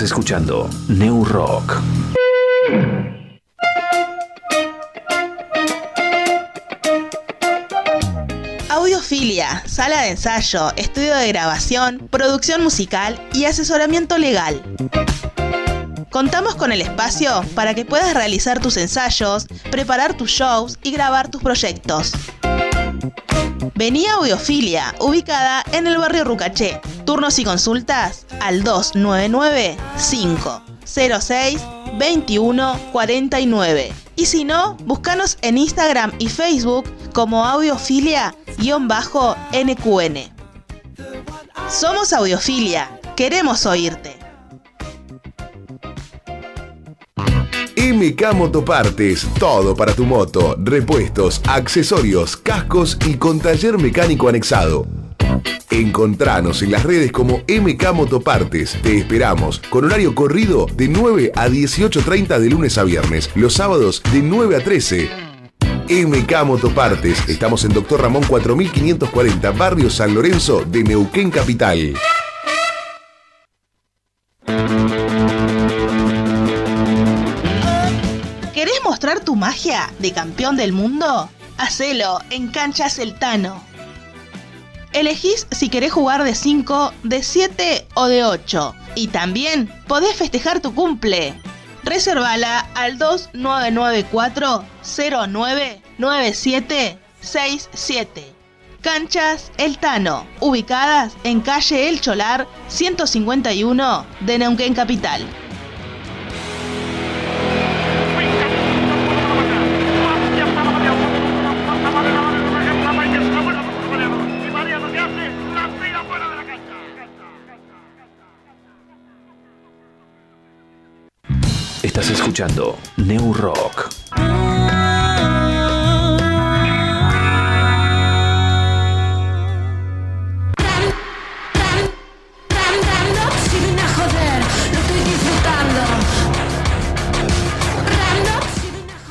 Escuchando New Rock. Audiofilia, sala de ensayo, estudio de grabación, producción musical y asesoramiento legal. Contamos con el espacio para que puedas realizar tus ensayos, preparar tus shows y grabar tus proyectos. Vení a Audiofilia, ubicada en el barrio Rucaché. Turnos y consultas al 299 506 2149. Y si no, búscanos en Instagram y Facebook como audiofilia-nqn. Somos Audiofilia, queremos oírte. MK Motopartes, todo para tu moto, repuestos, accesorios, cascos y con taller mecánico anexado. Encontranos en las redes como MK Motopartes. Te esperamos con horario corrido de 9 a 18.30 de lunes a viernes, los sábados de 9 a 13. MK Motopartes. Estamos en Doctor Ramón 4540, Barrio San Lorenzo de Neuquén Capital. ¿Querés mostrar tu magia de campeón del mundo? Hacelo en Canchas El Tano. Elegís si querés jugar de 5, de 7 o de 8. Y también podés festejar tu cumple. Reservala al 2994 099767. Canchas El Tano, ubicadas en calle El Cholar 151 de Neuquén Capital. Estás escuchando New Rock.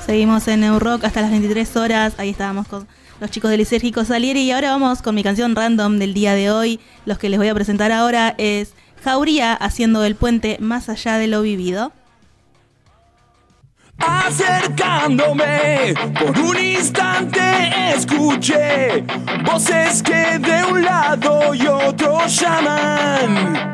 Seguimos en New Rock hasta las 23 horas. Ahí estábamos con los chicos del Lisérgico Salieri. Y ahora vamos con mi canción random del día de hoy. Los que les voy a presentar ahora es Jauría haciendo el puente más allá de lo vivido. Acercándome por un instante escuché voces que de un lado y otro llaman.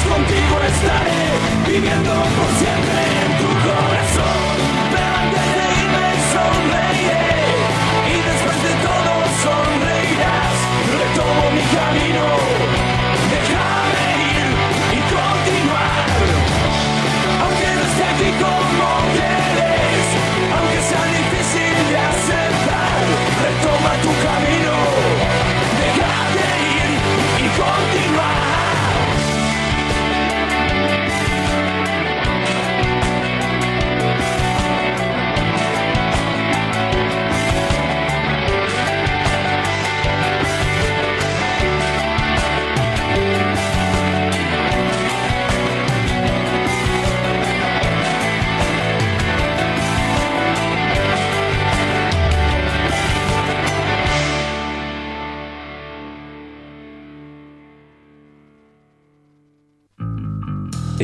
contigo estaré, viviendo por siempre en tu corazón.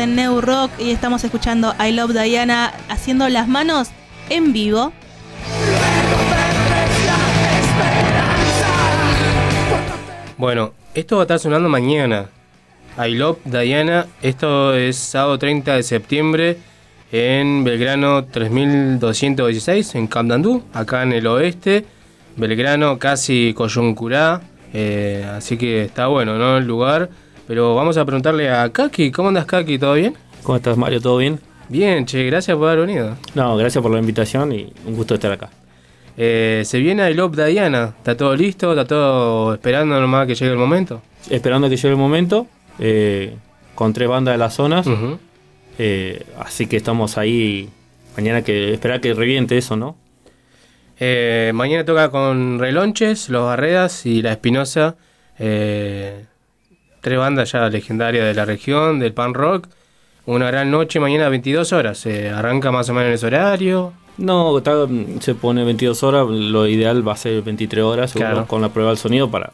En New Rock y estamos escuchando I Love Diana haciendo las manos en vivo. Bueno, esto va a estar sonando mañana. I Love Diana. Esto es sábado 30 de septiembre en Belgrano 3216, en Camdandú, acá en el oeste. Belgrano casi coyuncurá. eh, así que está bueno, ¿no? El lugar. Pero vamos a preguntarle a Kaki. ¿Cómo andas, Kaki? ¿Todo bien? ¿Cómo estás, Mario? ¿Todo bien? Bien, che, gracias por haber venido. No, gracias por la invitación y un gusto estar acá. Eh, se viene I Love Diana. ¿Está todo listo? ¿Está todo esperando nomás que llegue el momento? Esperando que llegue el momento, eh, con tres bandas de las zonas. Eh, así que estamos ahí. Mañana que esperar que reviente eso, ¿no? Mañana toca con Relonches, Los Barredas y La Espinosa. eh, tres bandas ya legendarias de la región, del pan rock. Una gran noche, mañana a 22 horas. eh, arranca más o menos en ese horario. No, está- se pone 22 horas, lo ideal va a ser 23 horas seguro, con la prueba del sonido para,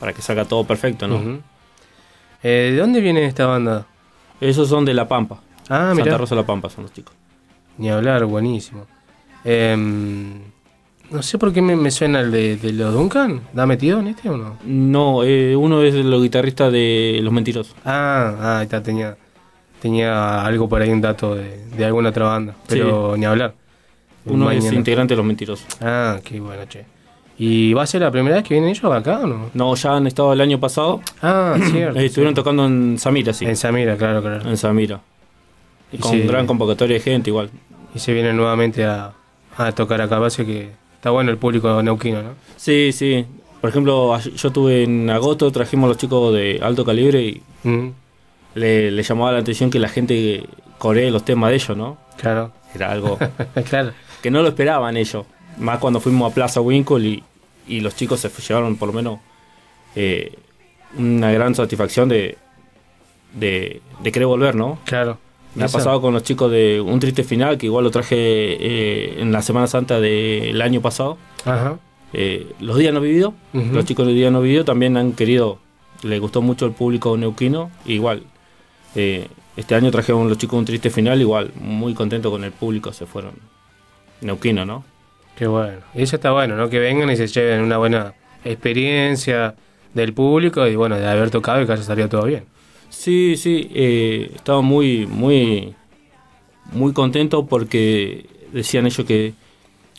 para que salga todo perfecto, ¿no? Eh, ¿De dónde viene esta banda? Esos son de La Pampa. Ah, Santa mirá. Rosa de La Pampa son los chicos. Ni hablar, buenísimo. Em, no sé por qué me, me suena el de, de los Duncan. ¿Da metido en este o no? No, eh, uno es los guitarristas de Los Mentirosos. Ah, ah, ahí está, tenía, tenía algo por ahí, un dato de, de alguna otra banda. Pero ni hablar. Uno es Mañana. integrante de Los Mentirosos. Ah, qué bueno, che. ¿Y va a ser la primera vez que vienen ellos acá o no? No, ya han estado el año pasado. Ah, cierto. Estuvieron tocando en Samira, sí. En Samira, claro, claro. En Samira. Y con gran convocatoria de gente igual. Y se vienen nuevamente a, a tocar acá. Parece que está bueno el público neuquino, ¿no? Sí, sí. Por ejemplo, yo tuve en agosto, trajimos a los chicos de alto calibre y Mm. le, le llamaba la atención que la gente coree los temas de ellos, ¿no? Claro. Era algo claro. que no lo esperaban ellos. Más cuando fuimos a Plaza Winkle y, y los chicos se llevaron por lo menos eh, una gran satisfacción de, de, de querer volver, ¿no? Claro. Me ha pasado con los chicos de Un Triste Final, que igual lo traje eh, en la Semana Santa del año pasado. Ajá. Eh, los días no vivido, los chicos de Día no vivido también han querido, les gustó mucho el público neuquino, igual. eh, este año trajeron los chicos un triste final, igual, muy contento con el público, se fueron neuquino, ¿no? Qué bueno. Y eso está bueno, ¿no? Que vengan y se lleven una buena experiencia del público y bueno, de haber tocado y que haya salido todo bien. Sí, sí, eh, estaba muy, muy, muy contento porque decían ellos que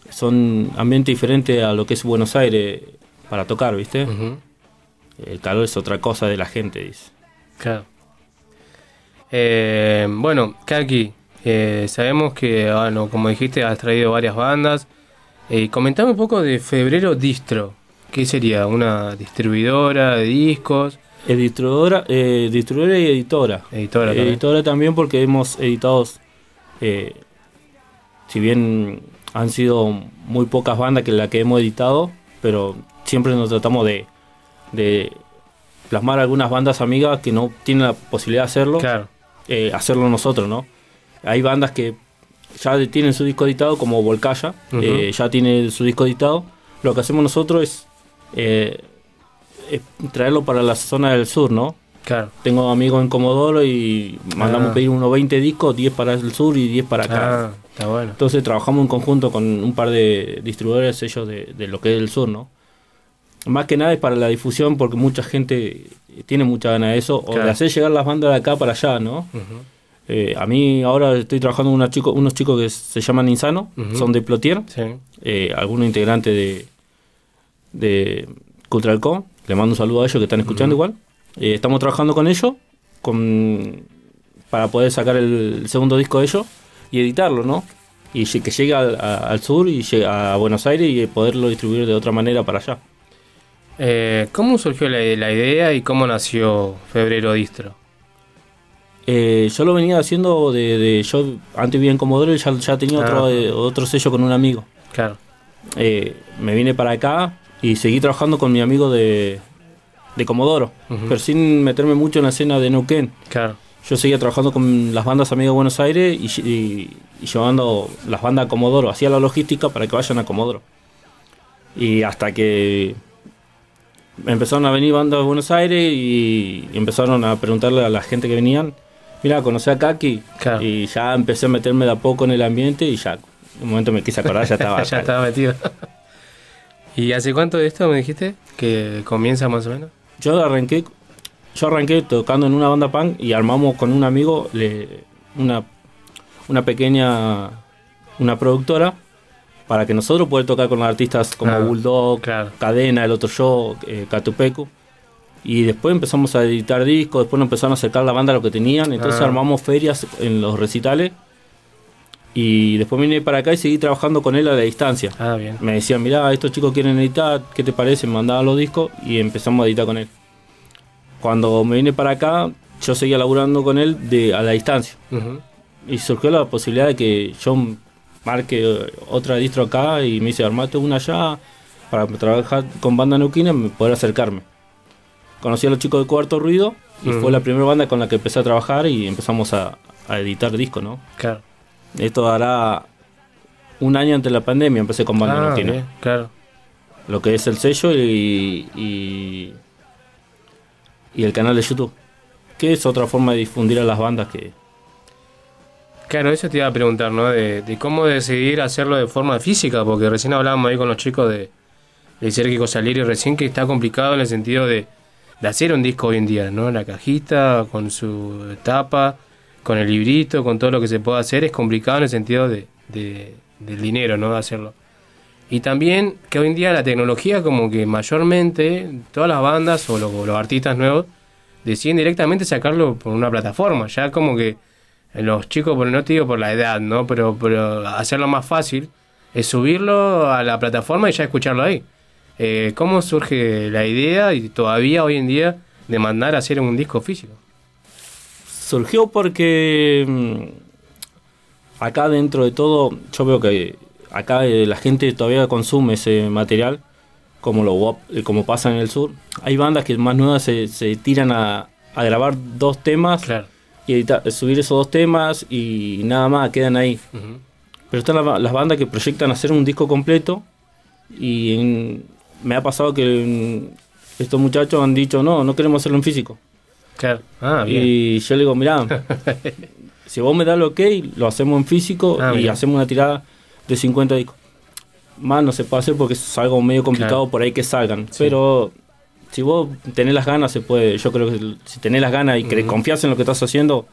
son ambiente diferente a lo que es Buenos Aires para tocar, ¿viste? El calor es otra cosa de la gente, dice. Claro. Eh, bueno, Kaki, eh, sabemos que, bueno, como dijiste, has traído varias bandas. Eh, comentame un poco de Febrero Distro. ¿Qué sería? ¿Una distribuidora de discos? Es distribuidora, eh, distribuidora y editora. Editora también. Editora también porque hemos editado, eh, si bien han sido muy pocas bandas que la que hemos editado, pero siempre nos tratamos de, de plasmar algunas bandas amigas que no tienen la posibilidad de hacerlo, eh, hacerlo nosotros, ¿no? Hay bandas que ya tienen su disco editado, como Volcaya, eh, ya tiene su disco editado. Lo que hacemos nosotros es, eh, traerlo para la zona del sur, ¿no? Claro. Tengo amigos en Comodoro y mandamos Ah. pedir unos 20 discos, 10 para el sur y 10 para acá. Ah, está bueno. Entonces trabajamos en conjunto con un par de distribuidores ellos de, de lo que es el sur, ¿no? Más que nada es para la difusión porque mucha gente tiene mucha ganas de eso, o de hacer llegar las bandas de acá para allá, ¿no? Eh, a mí ahora estoy trabajando con chico, unos chicos que se llaman Insano, son de Plotier, Sí. eh, algunos integrantes de, de Cultralco, le mando un saludo a ellos que están escuchando igual. Eh, estamos trabajando con ellos con, para poder sacar el segundo disco de ellos y editarlo, ¿no? Y que llegue al, a- al sur y llegue a Buenos Aires y poderlo distribuir de otra manera para allá. Eh, ¿Cómo surgió la, la idea y cómo nació Febrero Distro? Eh, yo lo venía haciendo de, de- yo antes vivía en Comodoro y ya, ya tenía otro, Ah. eh, otro sello con un amigo. Claro. Me vine para acá y seguí trabajando con mi amigo de, de Comodoro, Ujú. pero sin meterme mucho en la escena de Neuquén. Claro. Yo seguía trabajando con las bandas Amigos de Buenos Aires y, y- y llevando las bandas a Comodoro, hacía la logística para que vayan a Comodoro. Y hasta que empezaron a venir bandas de Buenos Aires y empezaron a preguntarle a la gente que venían mira, conocí a Kaki y ya empecé a meterme de a poco en el ambiente y ya, en un momento me quise acordar, ya estaba. ya estaba metido. ¿Y hace cuánto de esto me dijiste? ¿Que comienza más o menos? Yo arranqué, yo arranqué tocando en una banda punk y armamos con un amigo le- una, una pequeña una productora para que nosotros poder tocar con artistas como Ah, Bulldog, Cadena, El Otro Yo, eh, Catupecu. Y después empezamos a editar discos, después nos empezaron a acercar la banda a lo que tenían, entonces Ah. armamos ferias en los recitales. Y después vine para acá y seguí trabajando con él a la distancia. Ah, bien. Me decían, mirá, estos chicos quieren editar, ¿qué te parece? Me mandaban los discos y empezamos a editar con él. Cuando me vine para acá, yo seguía laburando con él de, a la distancia. Ujú. Y surgió la posibilidad de que yo marque otra distro acá y me dice, armate una allá para trabajar con banda neuquina y poder acercarme. Conocí a los chicos de Cuarto Ruido y Ujú. fue la primera banda con la que empecé a trabajar y empezamos a, a editar discos, ¿no? Claro. Esto hará un año antes de la pandemia, empecé con banda Ah, bien, claro. Lo que es el sello y, y, y el canal de YouTube. Que es otra forma de difundir a las bandas que... Claro, eso te iba a preguntar, ¿no? De, de cómo decidir hacerlo de forma física, porque recién hablábamos ahí con los chicos de, de Sergio Salieri recién que está complicado en el sentido de, de hacer un disco hoy en día, ¿no? La cajita, con su tapa, con el librito, con todo lo que se puede hacer, es complicado en el sentido de, de- del dinero, ¿no? De hacerlo. Y también que hoy en día la tecnología como que mayormente todas las bandas o los, artistas nuevos deciden directamente sacarlo por una plataforma. Ya como que los chicos, por no te digo por la edad, ¿no? Pero, pero hacerlo más fácil es subirlo a la plataforma y ya escucharlo ahí. Eh, ¿Cómo surge la idea y todavía hoy en día de mandar hacer un disco físico? Surgió porque mm, acá dentro de todo, yo veo que acá eh, la gente todavía consume ese material, como lo eh, como pasa en el sur. Hay bandas que más nuevas se, se tiran a, a grabar dos temas y editar- subir esos dos temas y nada más, quedan ahí. Pero están las, las bandas que proyectan hacer un disco completo y en- me ha pasado que mm, estos muchachos han dicho, no, no queremos hacerlo en físico. Claro. Ah, bien. Y yo le digo, mirá, si vos me das el ok, lo hacemos en físico Ah, y bien. hacemos una tirada de 50 discos. Más no se puede hacer porque es algo medio complicado Claro. por ahí que salgan. Pero si vos tenés las ganas, se puede. Yo creo que si tenés las ganas y que Ujú. confías en lo que estás haciendo,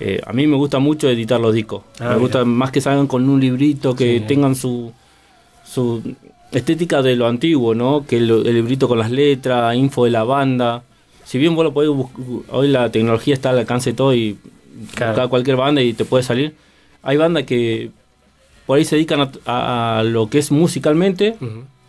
eh, a mí me gusta mucho editar los discos. Ah, me gusta más que salgan con un librito, que Sí. tengan su, su estética de lo antiguo, ¿no? Que el, el librito con las letras, info de la banda. Si bien vos lo podés hoy la tecnología está al alcance de todo y buscar cualquier banda y te puede salir. Hay bandas que por ahí se dedican a, a- a lo que es musicalmente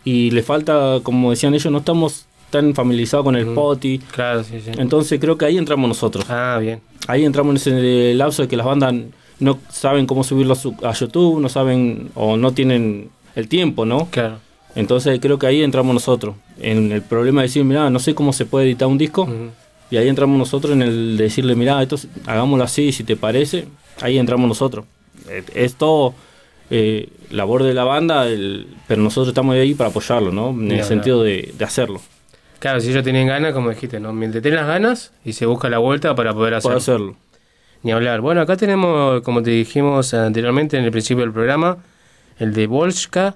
y le falta, como decían ellos, no estamos tan familiarizados con el poti. Claro, sí, sí. Entonces creo que ahí entramos nosotros. Ah, bien. Ahí entramos en ese lapso de que las bandas no saben cómo subirlo a, su- a YouTube, no saben o no tienen el tiempo, ¿no? Claro. Entonces creo que ahí entramos nosotros. En el problema de decir, mira, no sé cómo se puede editar un disco. Y ahí entramos nosotros en el de decirle, mira, esto es- hagámoslo así, si te parece. Ahí entramos nosotros. Es todo eh, labor de la banda, el- pero nosotros estamos ahí para apoyarlo, ¿no? En el sentido de, de hacerlo. Claro, si ellos tienen ganas, como dijiste, ¿no? Mientras tienen las ganas y se busca la vuelta para poder hacerlo. Para hacerlo. Ni hablar. Bueno, acá tenemos, como te dijimos anteriormente en el principio del programa, el de Volska,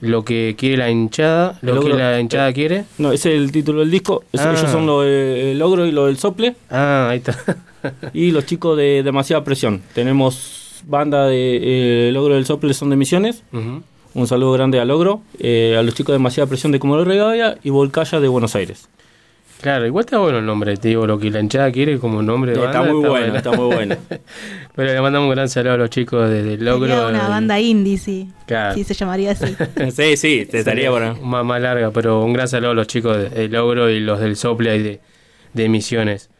lo que quiere la hinchada, lo que la hinchada quiere. No, ese es el título del disco. Es- Ah. Ellos son lo de- el logro y lo del sople. Ah, ahí está. y los chicos de demasiada presión. Tenemos banda de eh, logro del sople son de Misiones. Un saludo grande a Logro, eh, a los chicos de demasiada presión de Comodoro Rivadavia y Volcaya de Buenos Aires. Claro, igual está bueno el nombre, te digo, lo que la hinchada quiere como nombre de Está banda, muy bueno, está muy bueno. Pero le mandamos un gran saludo a los chicos de, de Logro. Sería una y- banda indie, sí. Claro. Sí, se llamaría así. sí, sí, te estaría bueno. Más, más larga, pero un gran saludo a los chicos de, de Logro y los del Sople y de, de Misiones.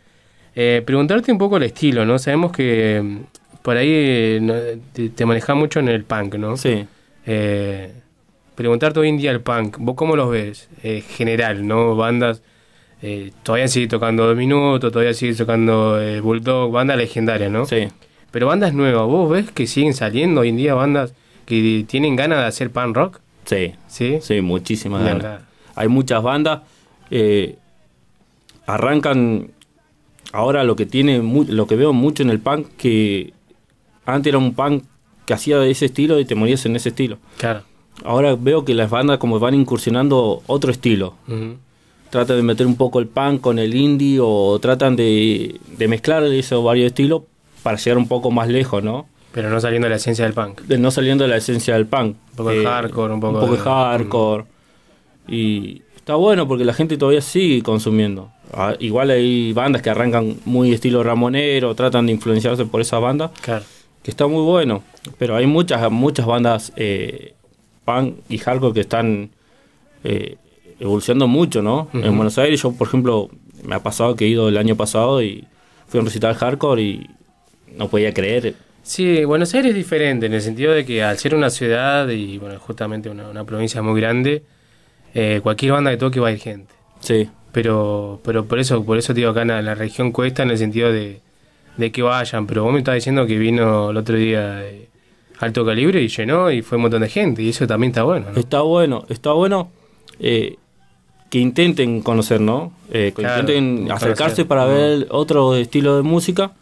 Eh, preguntarte un poco el estilo, ¿no? Sabemos que mm, por ahí eh, te manejas mucho en el punk, ¿no? Sí. Eh, preguntarte hoy en día el punk, ¿vos cómo los ves? Eh, general, ¿no? Bandas, eh, todavía sigue tocando Dos Minutos, todavía sigue tocando eh, Bulldog, bandas legendarias, ¿no? Sí. Pero bandas nuevas, ¿vos ves que siguen saliendo hoy en día bandas que tienen ganas de hacer punk rock? Sí. Sí. Sí, muchísimas ganas. Hay muchas bandas. eh, arrancan ahora lo que tiene, lo que veo mucho en el punk, que antes era un punk que hacía de ese estilo y te morías en ese estilo. Claro. Ahora veo que las bandas como van incursionando otro estilo. Ujú. Tratan de meter un poco el punk con el indie o tratan de, de mezclar esos varios estilos para llegar un poco más lejos, ¿no? Pero no saliendo de la esencia del punk. De no saliendo de la esencia del punk. Un poco de hardcore, un poco Un poco de de- hardcore. Y está bueno porque la gente todavía sigue consumiendo. Ah, Igual hay bandas que arrancan muy estilo ramonero, tratan de influenciarse por esa banda. Claro. Que está muy bueno. Pero hay muchas, muchas bandas eh, punk y hardcore que están eh, evolucionando mucho, ¿no? En Buenos Aires, yo, por ejemplo, me ha pasado que he ido el año pasado y fui a un recital hardcore y no podía creer. Sí, Buenos Aires es diferente en el sentido de que al ser una ciudad y bueno, justamente una, una provincia muy grande, eh, cualquier banda que toque va a ir gente. Sí. Pero, pero por eso, por eso te digo acá en la, región cuesta en el sentido de, de que vayan. Pero vos me estabas diciendo que vino el otro día eh, alto calibre y llenó y fue un montón de gente y eso también está bueno. ¿no? Está bueno, está bueno eh, que intenten conocer, ¿no? Eh, que Claro, intenten conocer. acercarse para ver otro estilo de música.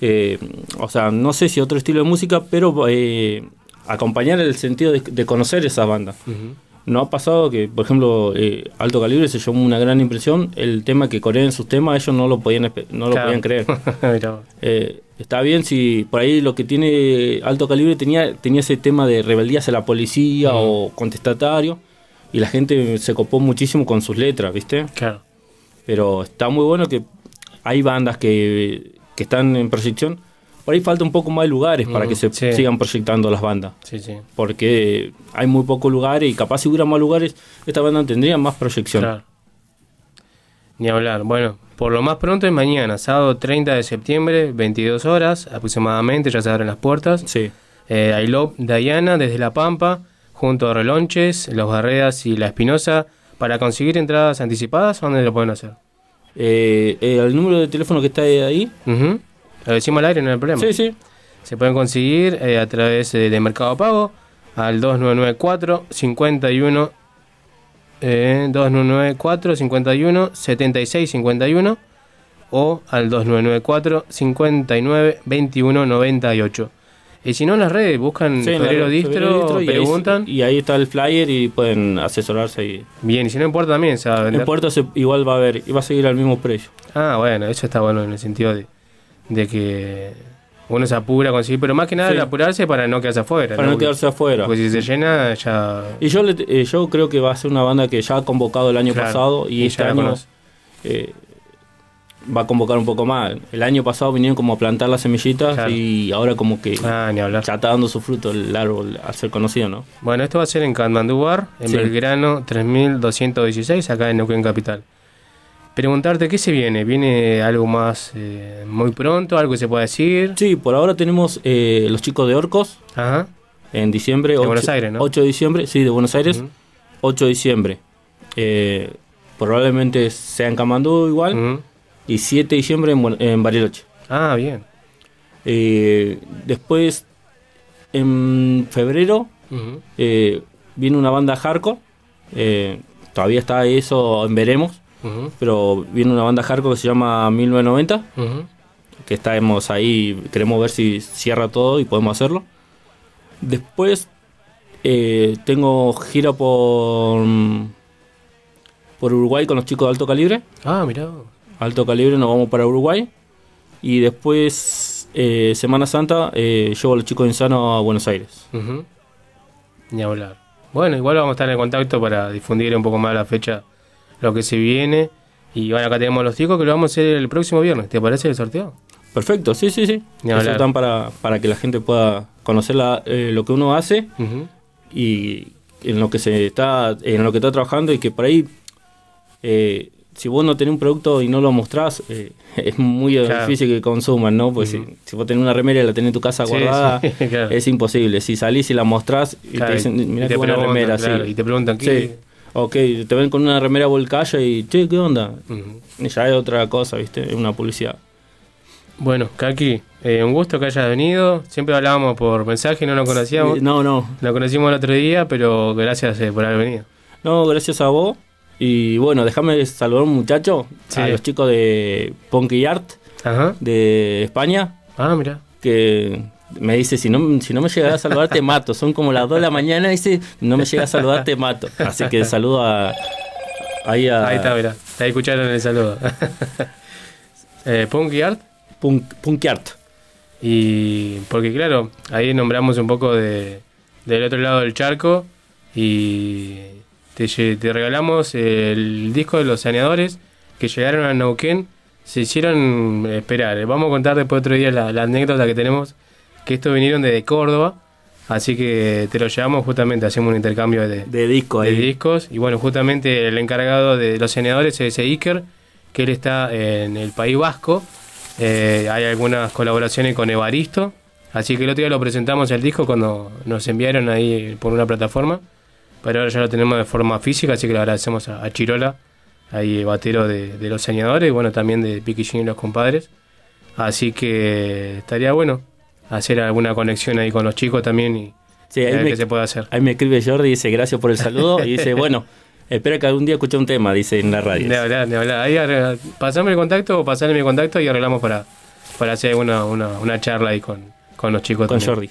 Eh, o sea, no sé si otro estilo de música, pero eh, acompañar el sentido de, de conocer esa banda. Ujú. No ha pasado que, por ejemplo, eh, Alto Calibre se llevó una gran impresión. El tema que corean sus temas, ellos no lo podían, no lo Claro. podían creer. Eh, está bien si por ahí lo que tiene Alto Calibre tenía, tenía ese tema de rebeldía hacia la policía o contestatario. Y la gente se copó muchísimo con sus letras, ¿viste? Claro. Pero está muy bueno que hay bandas que, que están en proyección. Por ahí falta un poco más de lugares para Mm, que se sí. sigan proyectando las bandas. Sí, sí. Porque hay muy pocos lugares y capaz si hubiera más lugares, esta banda tendría más proyección. Claro. Ni hablar. Bueno, por lo más pronto es mañana, sábado 30 de septiembre, 22 horas aproximadamente, ya se abren las puertas. Sí. Eh, I Love Diana desde La Pampa, junto a Relonches, Los Barredas y La Espinosa. Para conseguir entradas anticipadas, ¿dónde lo pueden hacer? Eh, eh, el número de teléfono que está ahí. Ujú. Lo decimos al aire, no hay problema. Sí, sí. Se pueden conseguir eh, a través eh, de Mercado Pago al 2994 51 eh, 2994 51 76 51 o al 2994 59 21 98. Y si no en las redes buscan Sí, en Febrero Distro, y ahí- preguntan. Y ahí, está el flyer y pueden asesorarse. Y... Bien, y si no importa también se va a vender. En Puerto se- igual va a haber, y va a seguir al mismo precio. Ah, bueno, eso está bueno en el sentido de, de que uno se apura a conseguir, pero más que nada Sí. el apurarse para no quedarse afuera. Para no quedarse afuera. Porque si se llena, ya. Y yo, le- eh, yo creo que va a ser una banda que ya ha convocado el año Claro, pasado y, y este año eh, va a convocar un poco más. El año pasado vinieron como a plantar las semillitas Claro. y ahora como que Ah, ni hablar. ya está dando su fruto el árbol al ser conocido, ¿no? Bueno, esto va a ser en Katmandú Bar, en Sí. Belgrano 3216, acá en Neuquén Capital. Preguntarte, ¿qué se viene? ¿Viene algo más eh, muy pronto? ¿Algo que se pueda decir? Sí, por ahora tenemos eh, los chicos de Orcos Ajá. en diciembre. De ocho- Buenos Aires, ¿no? 8 de diciembre, sí, de Buenos Aires. 8 de diciembre. Eh, probablemente sea en Camandú igual. Y 7 de diciembre en, en Bariloche. Ah, bien. Eh, después, en febrero, eh, viene una banda hardcore. Eh, todavía está eso en veremos. Pero viene una banda hardcore que se llama 1990. Ujú. Que estamos ahí, queremos ver si cierra todo y podemos hacerlo. Después, eh, tengo gira por, por Uruguay con los chicos de alto calibre. Ah, mirá. Alto calibre, nos vamos para Uruguay. Y después, eh, Semana Santa, eh, llevo a los chicos de Insano a Buenos Aires. Ujú. Ni hablar. Bueno, igual vamos a estar en contacto para difundir un poco más la fecha, lo que se viene. Y bueno, acá tenemos los chicos que lo vamos a hacer el próximo viernes. ¿Te parece el sorteo? Perfecto, sí, sí, sí. Ni Eso están para, para que la gente pueda conocer la- eh, lo que uno hace y en lo que se está, en lo que está trabajando y que por ahí, eh, si vos no tenés un producto y no lo mostrás, eh, es muy Claro. difícil que consuman, ¿no? Pues si, si vos tenés una remera y la tenés en tu casa guardada, sí, claro. es imposible. Si salís y la mostrás y Claro, te dicen, y te qué buena remera, sí. y te preguntan, ¿qué? Sí. Ok, te ven con una remera volcaya y, che, ¿qué onda? Y ya es otra cosa, ¿viste? Es una publicidad. Bueno, Kaki, eh, un gusto que hayas venido. Siempre hablábamos por mensaje, no nos conocíamos. No, no. Nos conocimos el otro día, pero gracias eh, por haber venido. No, gracias a vos. Y bueno, déjame saludar a un muchacho, Sí. a los chicos de Punky Art de España. Ah, mira. Que me dice, si no, si no me llegas a saludar te mato. Son como las 2 de la mañana, dice, no me llegas a saludar te mato. Así que saludo a... Ahí, a, Ahí está, mira. Ahí escucharon el saludo. eh, Punky Art. Punk, Punky Art. Y porque claro, ahí nombramos un poco de, del otro lado del charco y te, te regalamos el disco de los saneadores que llegaron a Neuquén. Se hicieron esperar. Vamos a contar después otro día la, la anécdota que tenemos, que estos vinieron desde Córdoba. Así que te lo llevamos justamente, hacemos un intercambio de, de discos. de discos. Y bueno, justamente el encargado de los saneadores es Iker, que él está en el País Vasco. Eh, hay algunas colaboraciones con Evaristo. Así que el otro día lo presentamos el disco cuando nos enviaron ahí por una plataforma. Pero ahora ya lo tenemos de forma física, así que le agradecemos a, a Chirola, ahí batero de, de los saneadores, y bueno, también de Piquillín y los compadres. Así que estaría bueno hacer alguna conexión ahí con los chicos también y, Sí, ahí ver me, qué se puede hacer. ahí me escribe Jordi y dice, gracias por el saludo. Y dice, bueno, espera que algún día escuche un tema, dice en la radio. De hablar, de hablar. Ahí arregla- pasame el contacto o pasame mi contacto y arreglamos para, para hacer una, una, una charla ahí con, con los chicos. Con también. Jordi.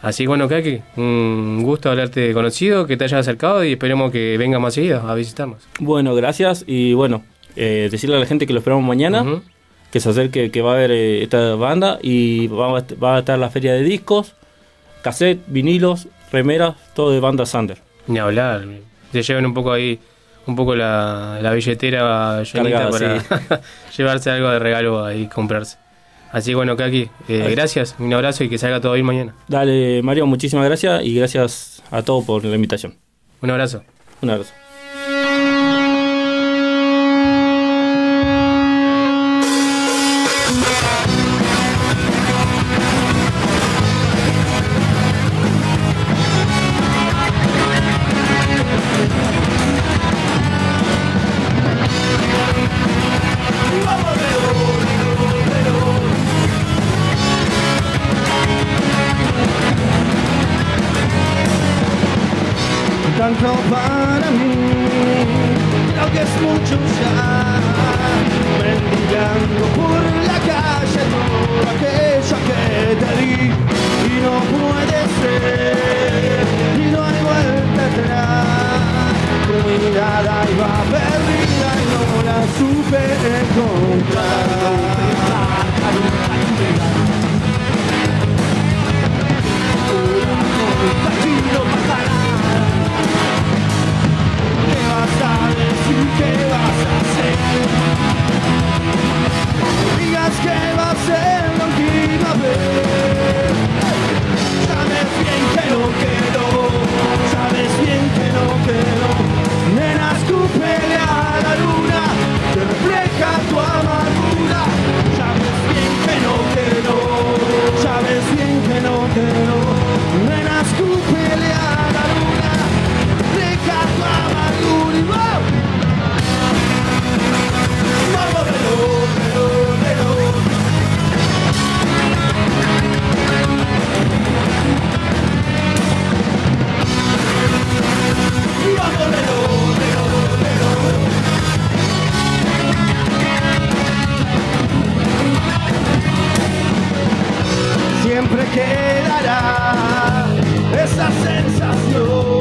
Así que bueno, Kaki, un gusto haberte conocido, que te hayas acercado y esperemos que vengas más seguido a visitarnos. Bueno, gracias. Y bueno, eh, decirle a la gente que lo esperamos mañana, que se acerque, que va a haber eh, esta banda y va a, est- va a estar la feria de discos, cassette, vinilos, remeras, todo de banda Sander. Ni hablar. Se llevan un poco ahí, un poco la, la billetera llenita Cargada, para llevarse algo de regalo ahí y comprarse. Así que bueno, Kaki, eh, gracias, un abrazo y que salga todo bien mañana. Dale, Mario, muchísimas gracias y gracias a todos por la invitación. Un abrazo. Un abrazo. Siempre quedará esa sensación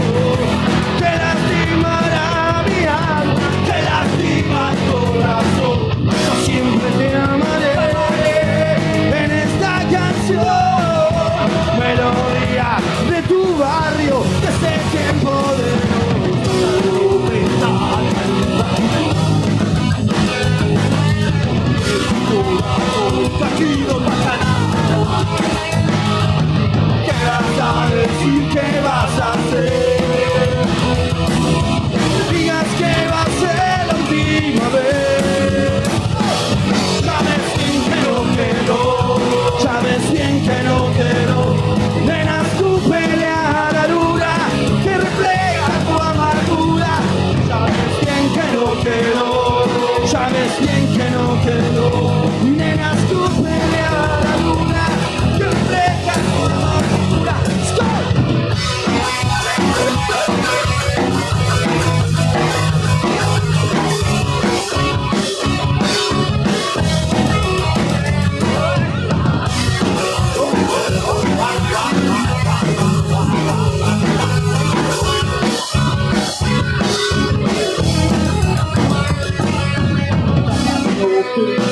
Nada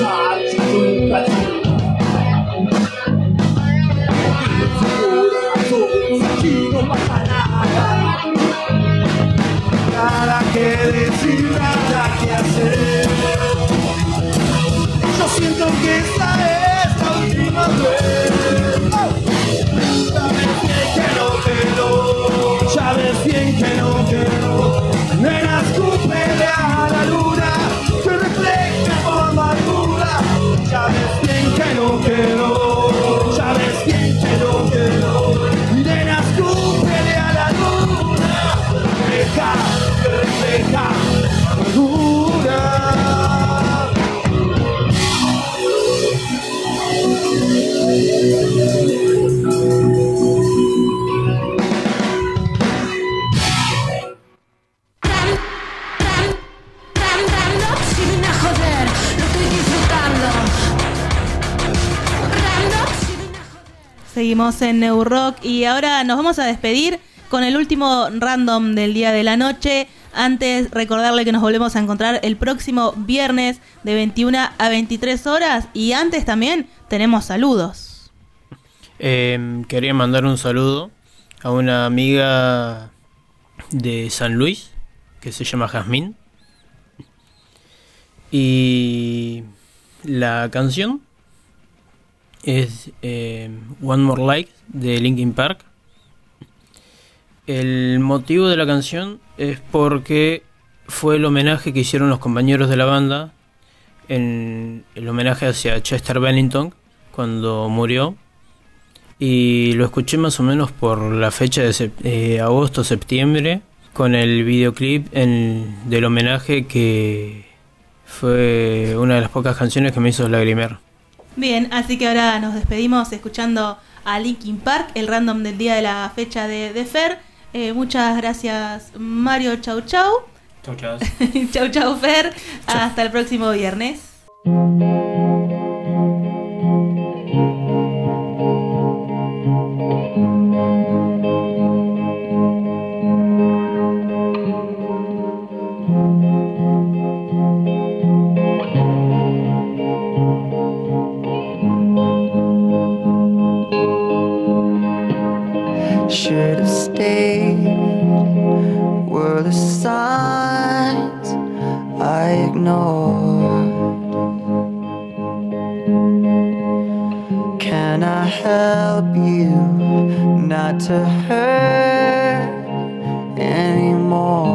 En New Rock y ahora nos vamos a despedir con el último random del día de la noche. Antes, recordarle que nos volvemos a encontrar el próximo viernes de 21 a 23 horas. Y antes también tenemos saludos. Eh, quería mandar un saludo a una amiga de San Luis que se llama Jazmín. Y la canción es eh, One More Like de Linkin Park. El motivo de la canción es porque fue el homenaje que hicieron los compañeros de la banda en el homenaje hacia Chester Bennington cuando murió y lo escuché más o menos por la fecha de sep- eh, agosto septiembre con el videoclip del homenaje que fue una de las pocas canciones que me hizo lagrimear. Bien, así que ahora nos despedimos escuchando a Linkin Park, el random del día de la fecha de, de Fer. Eh, muchas gracias Mario, chau chau. Chau, chau. chau chau Fer. Hasta el próximo viernes. Should have stayed. Were the signs I ignored? Can I help you not to hurt anymore?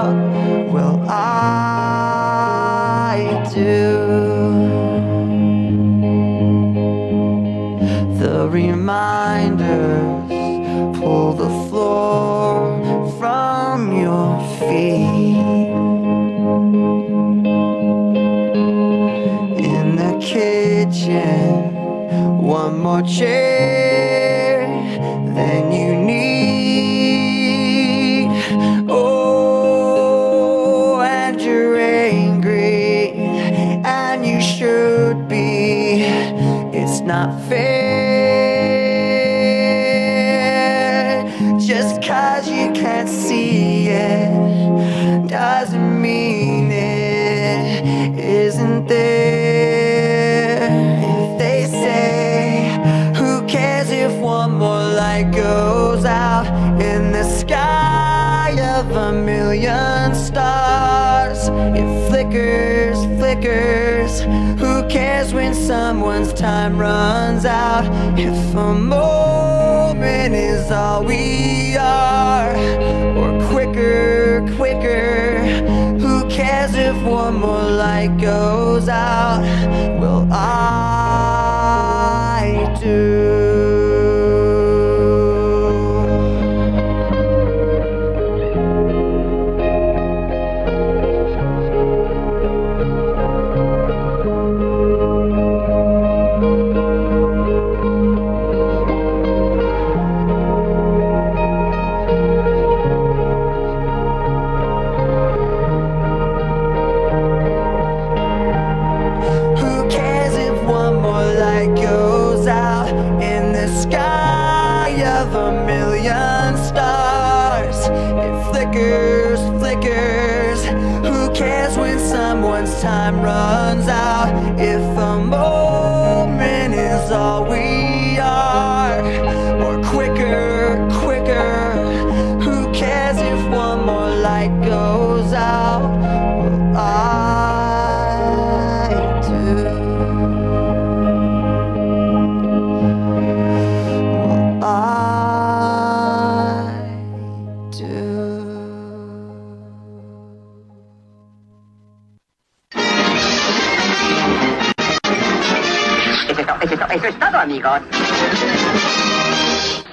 One someone's time runs out. If a moment is all we are Or quicker, quicker. Who cares if one more light goes out? Will I do? time runs out.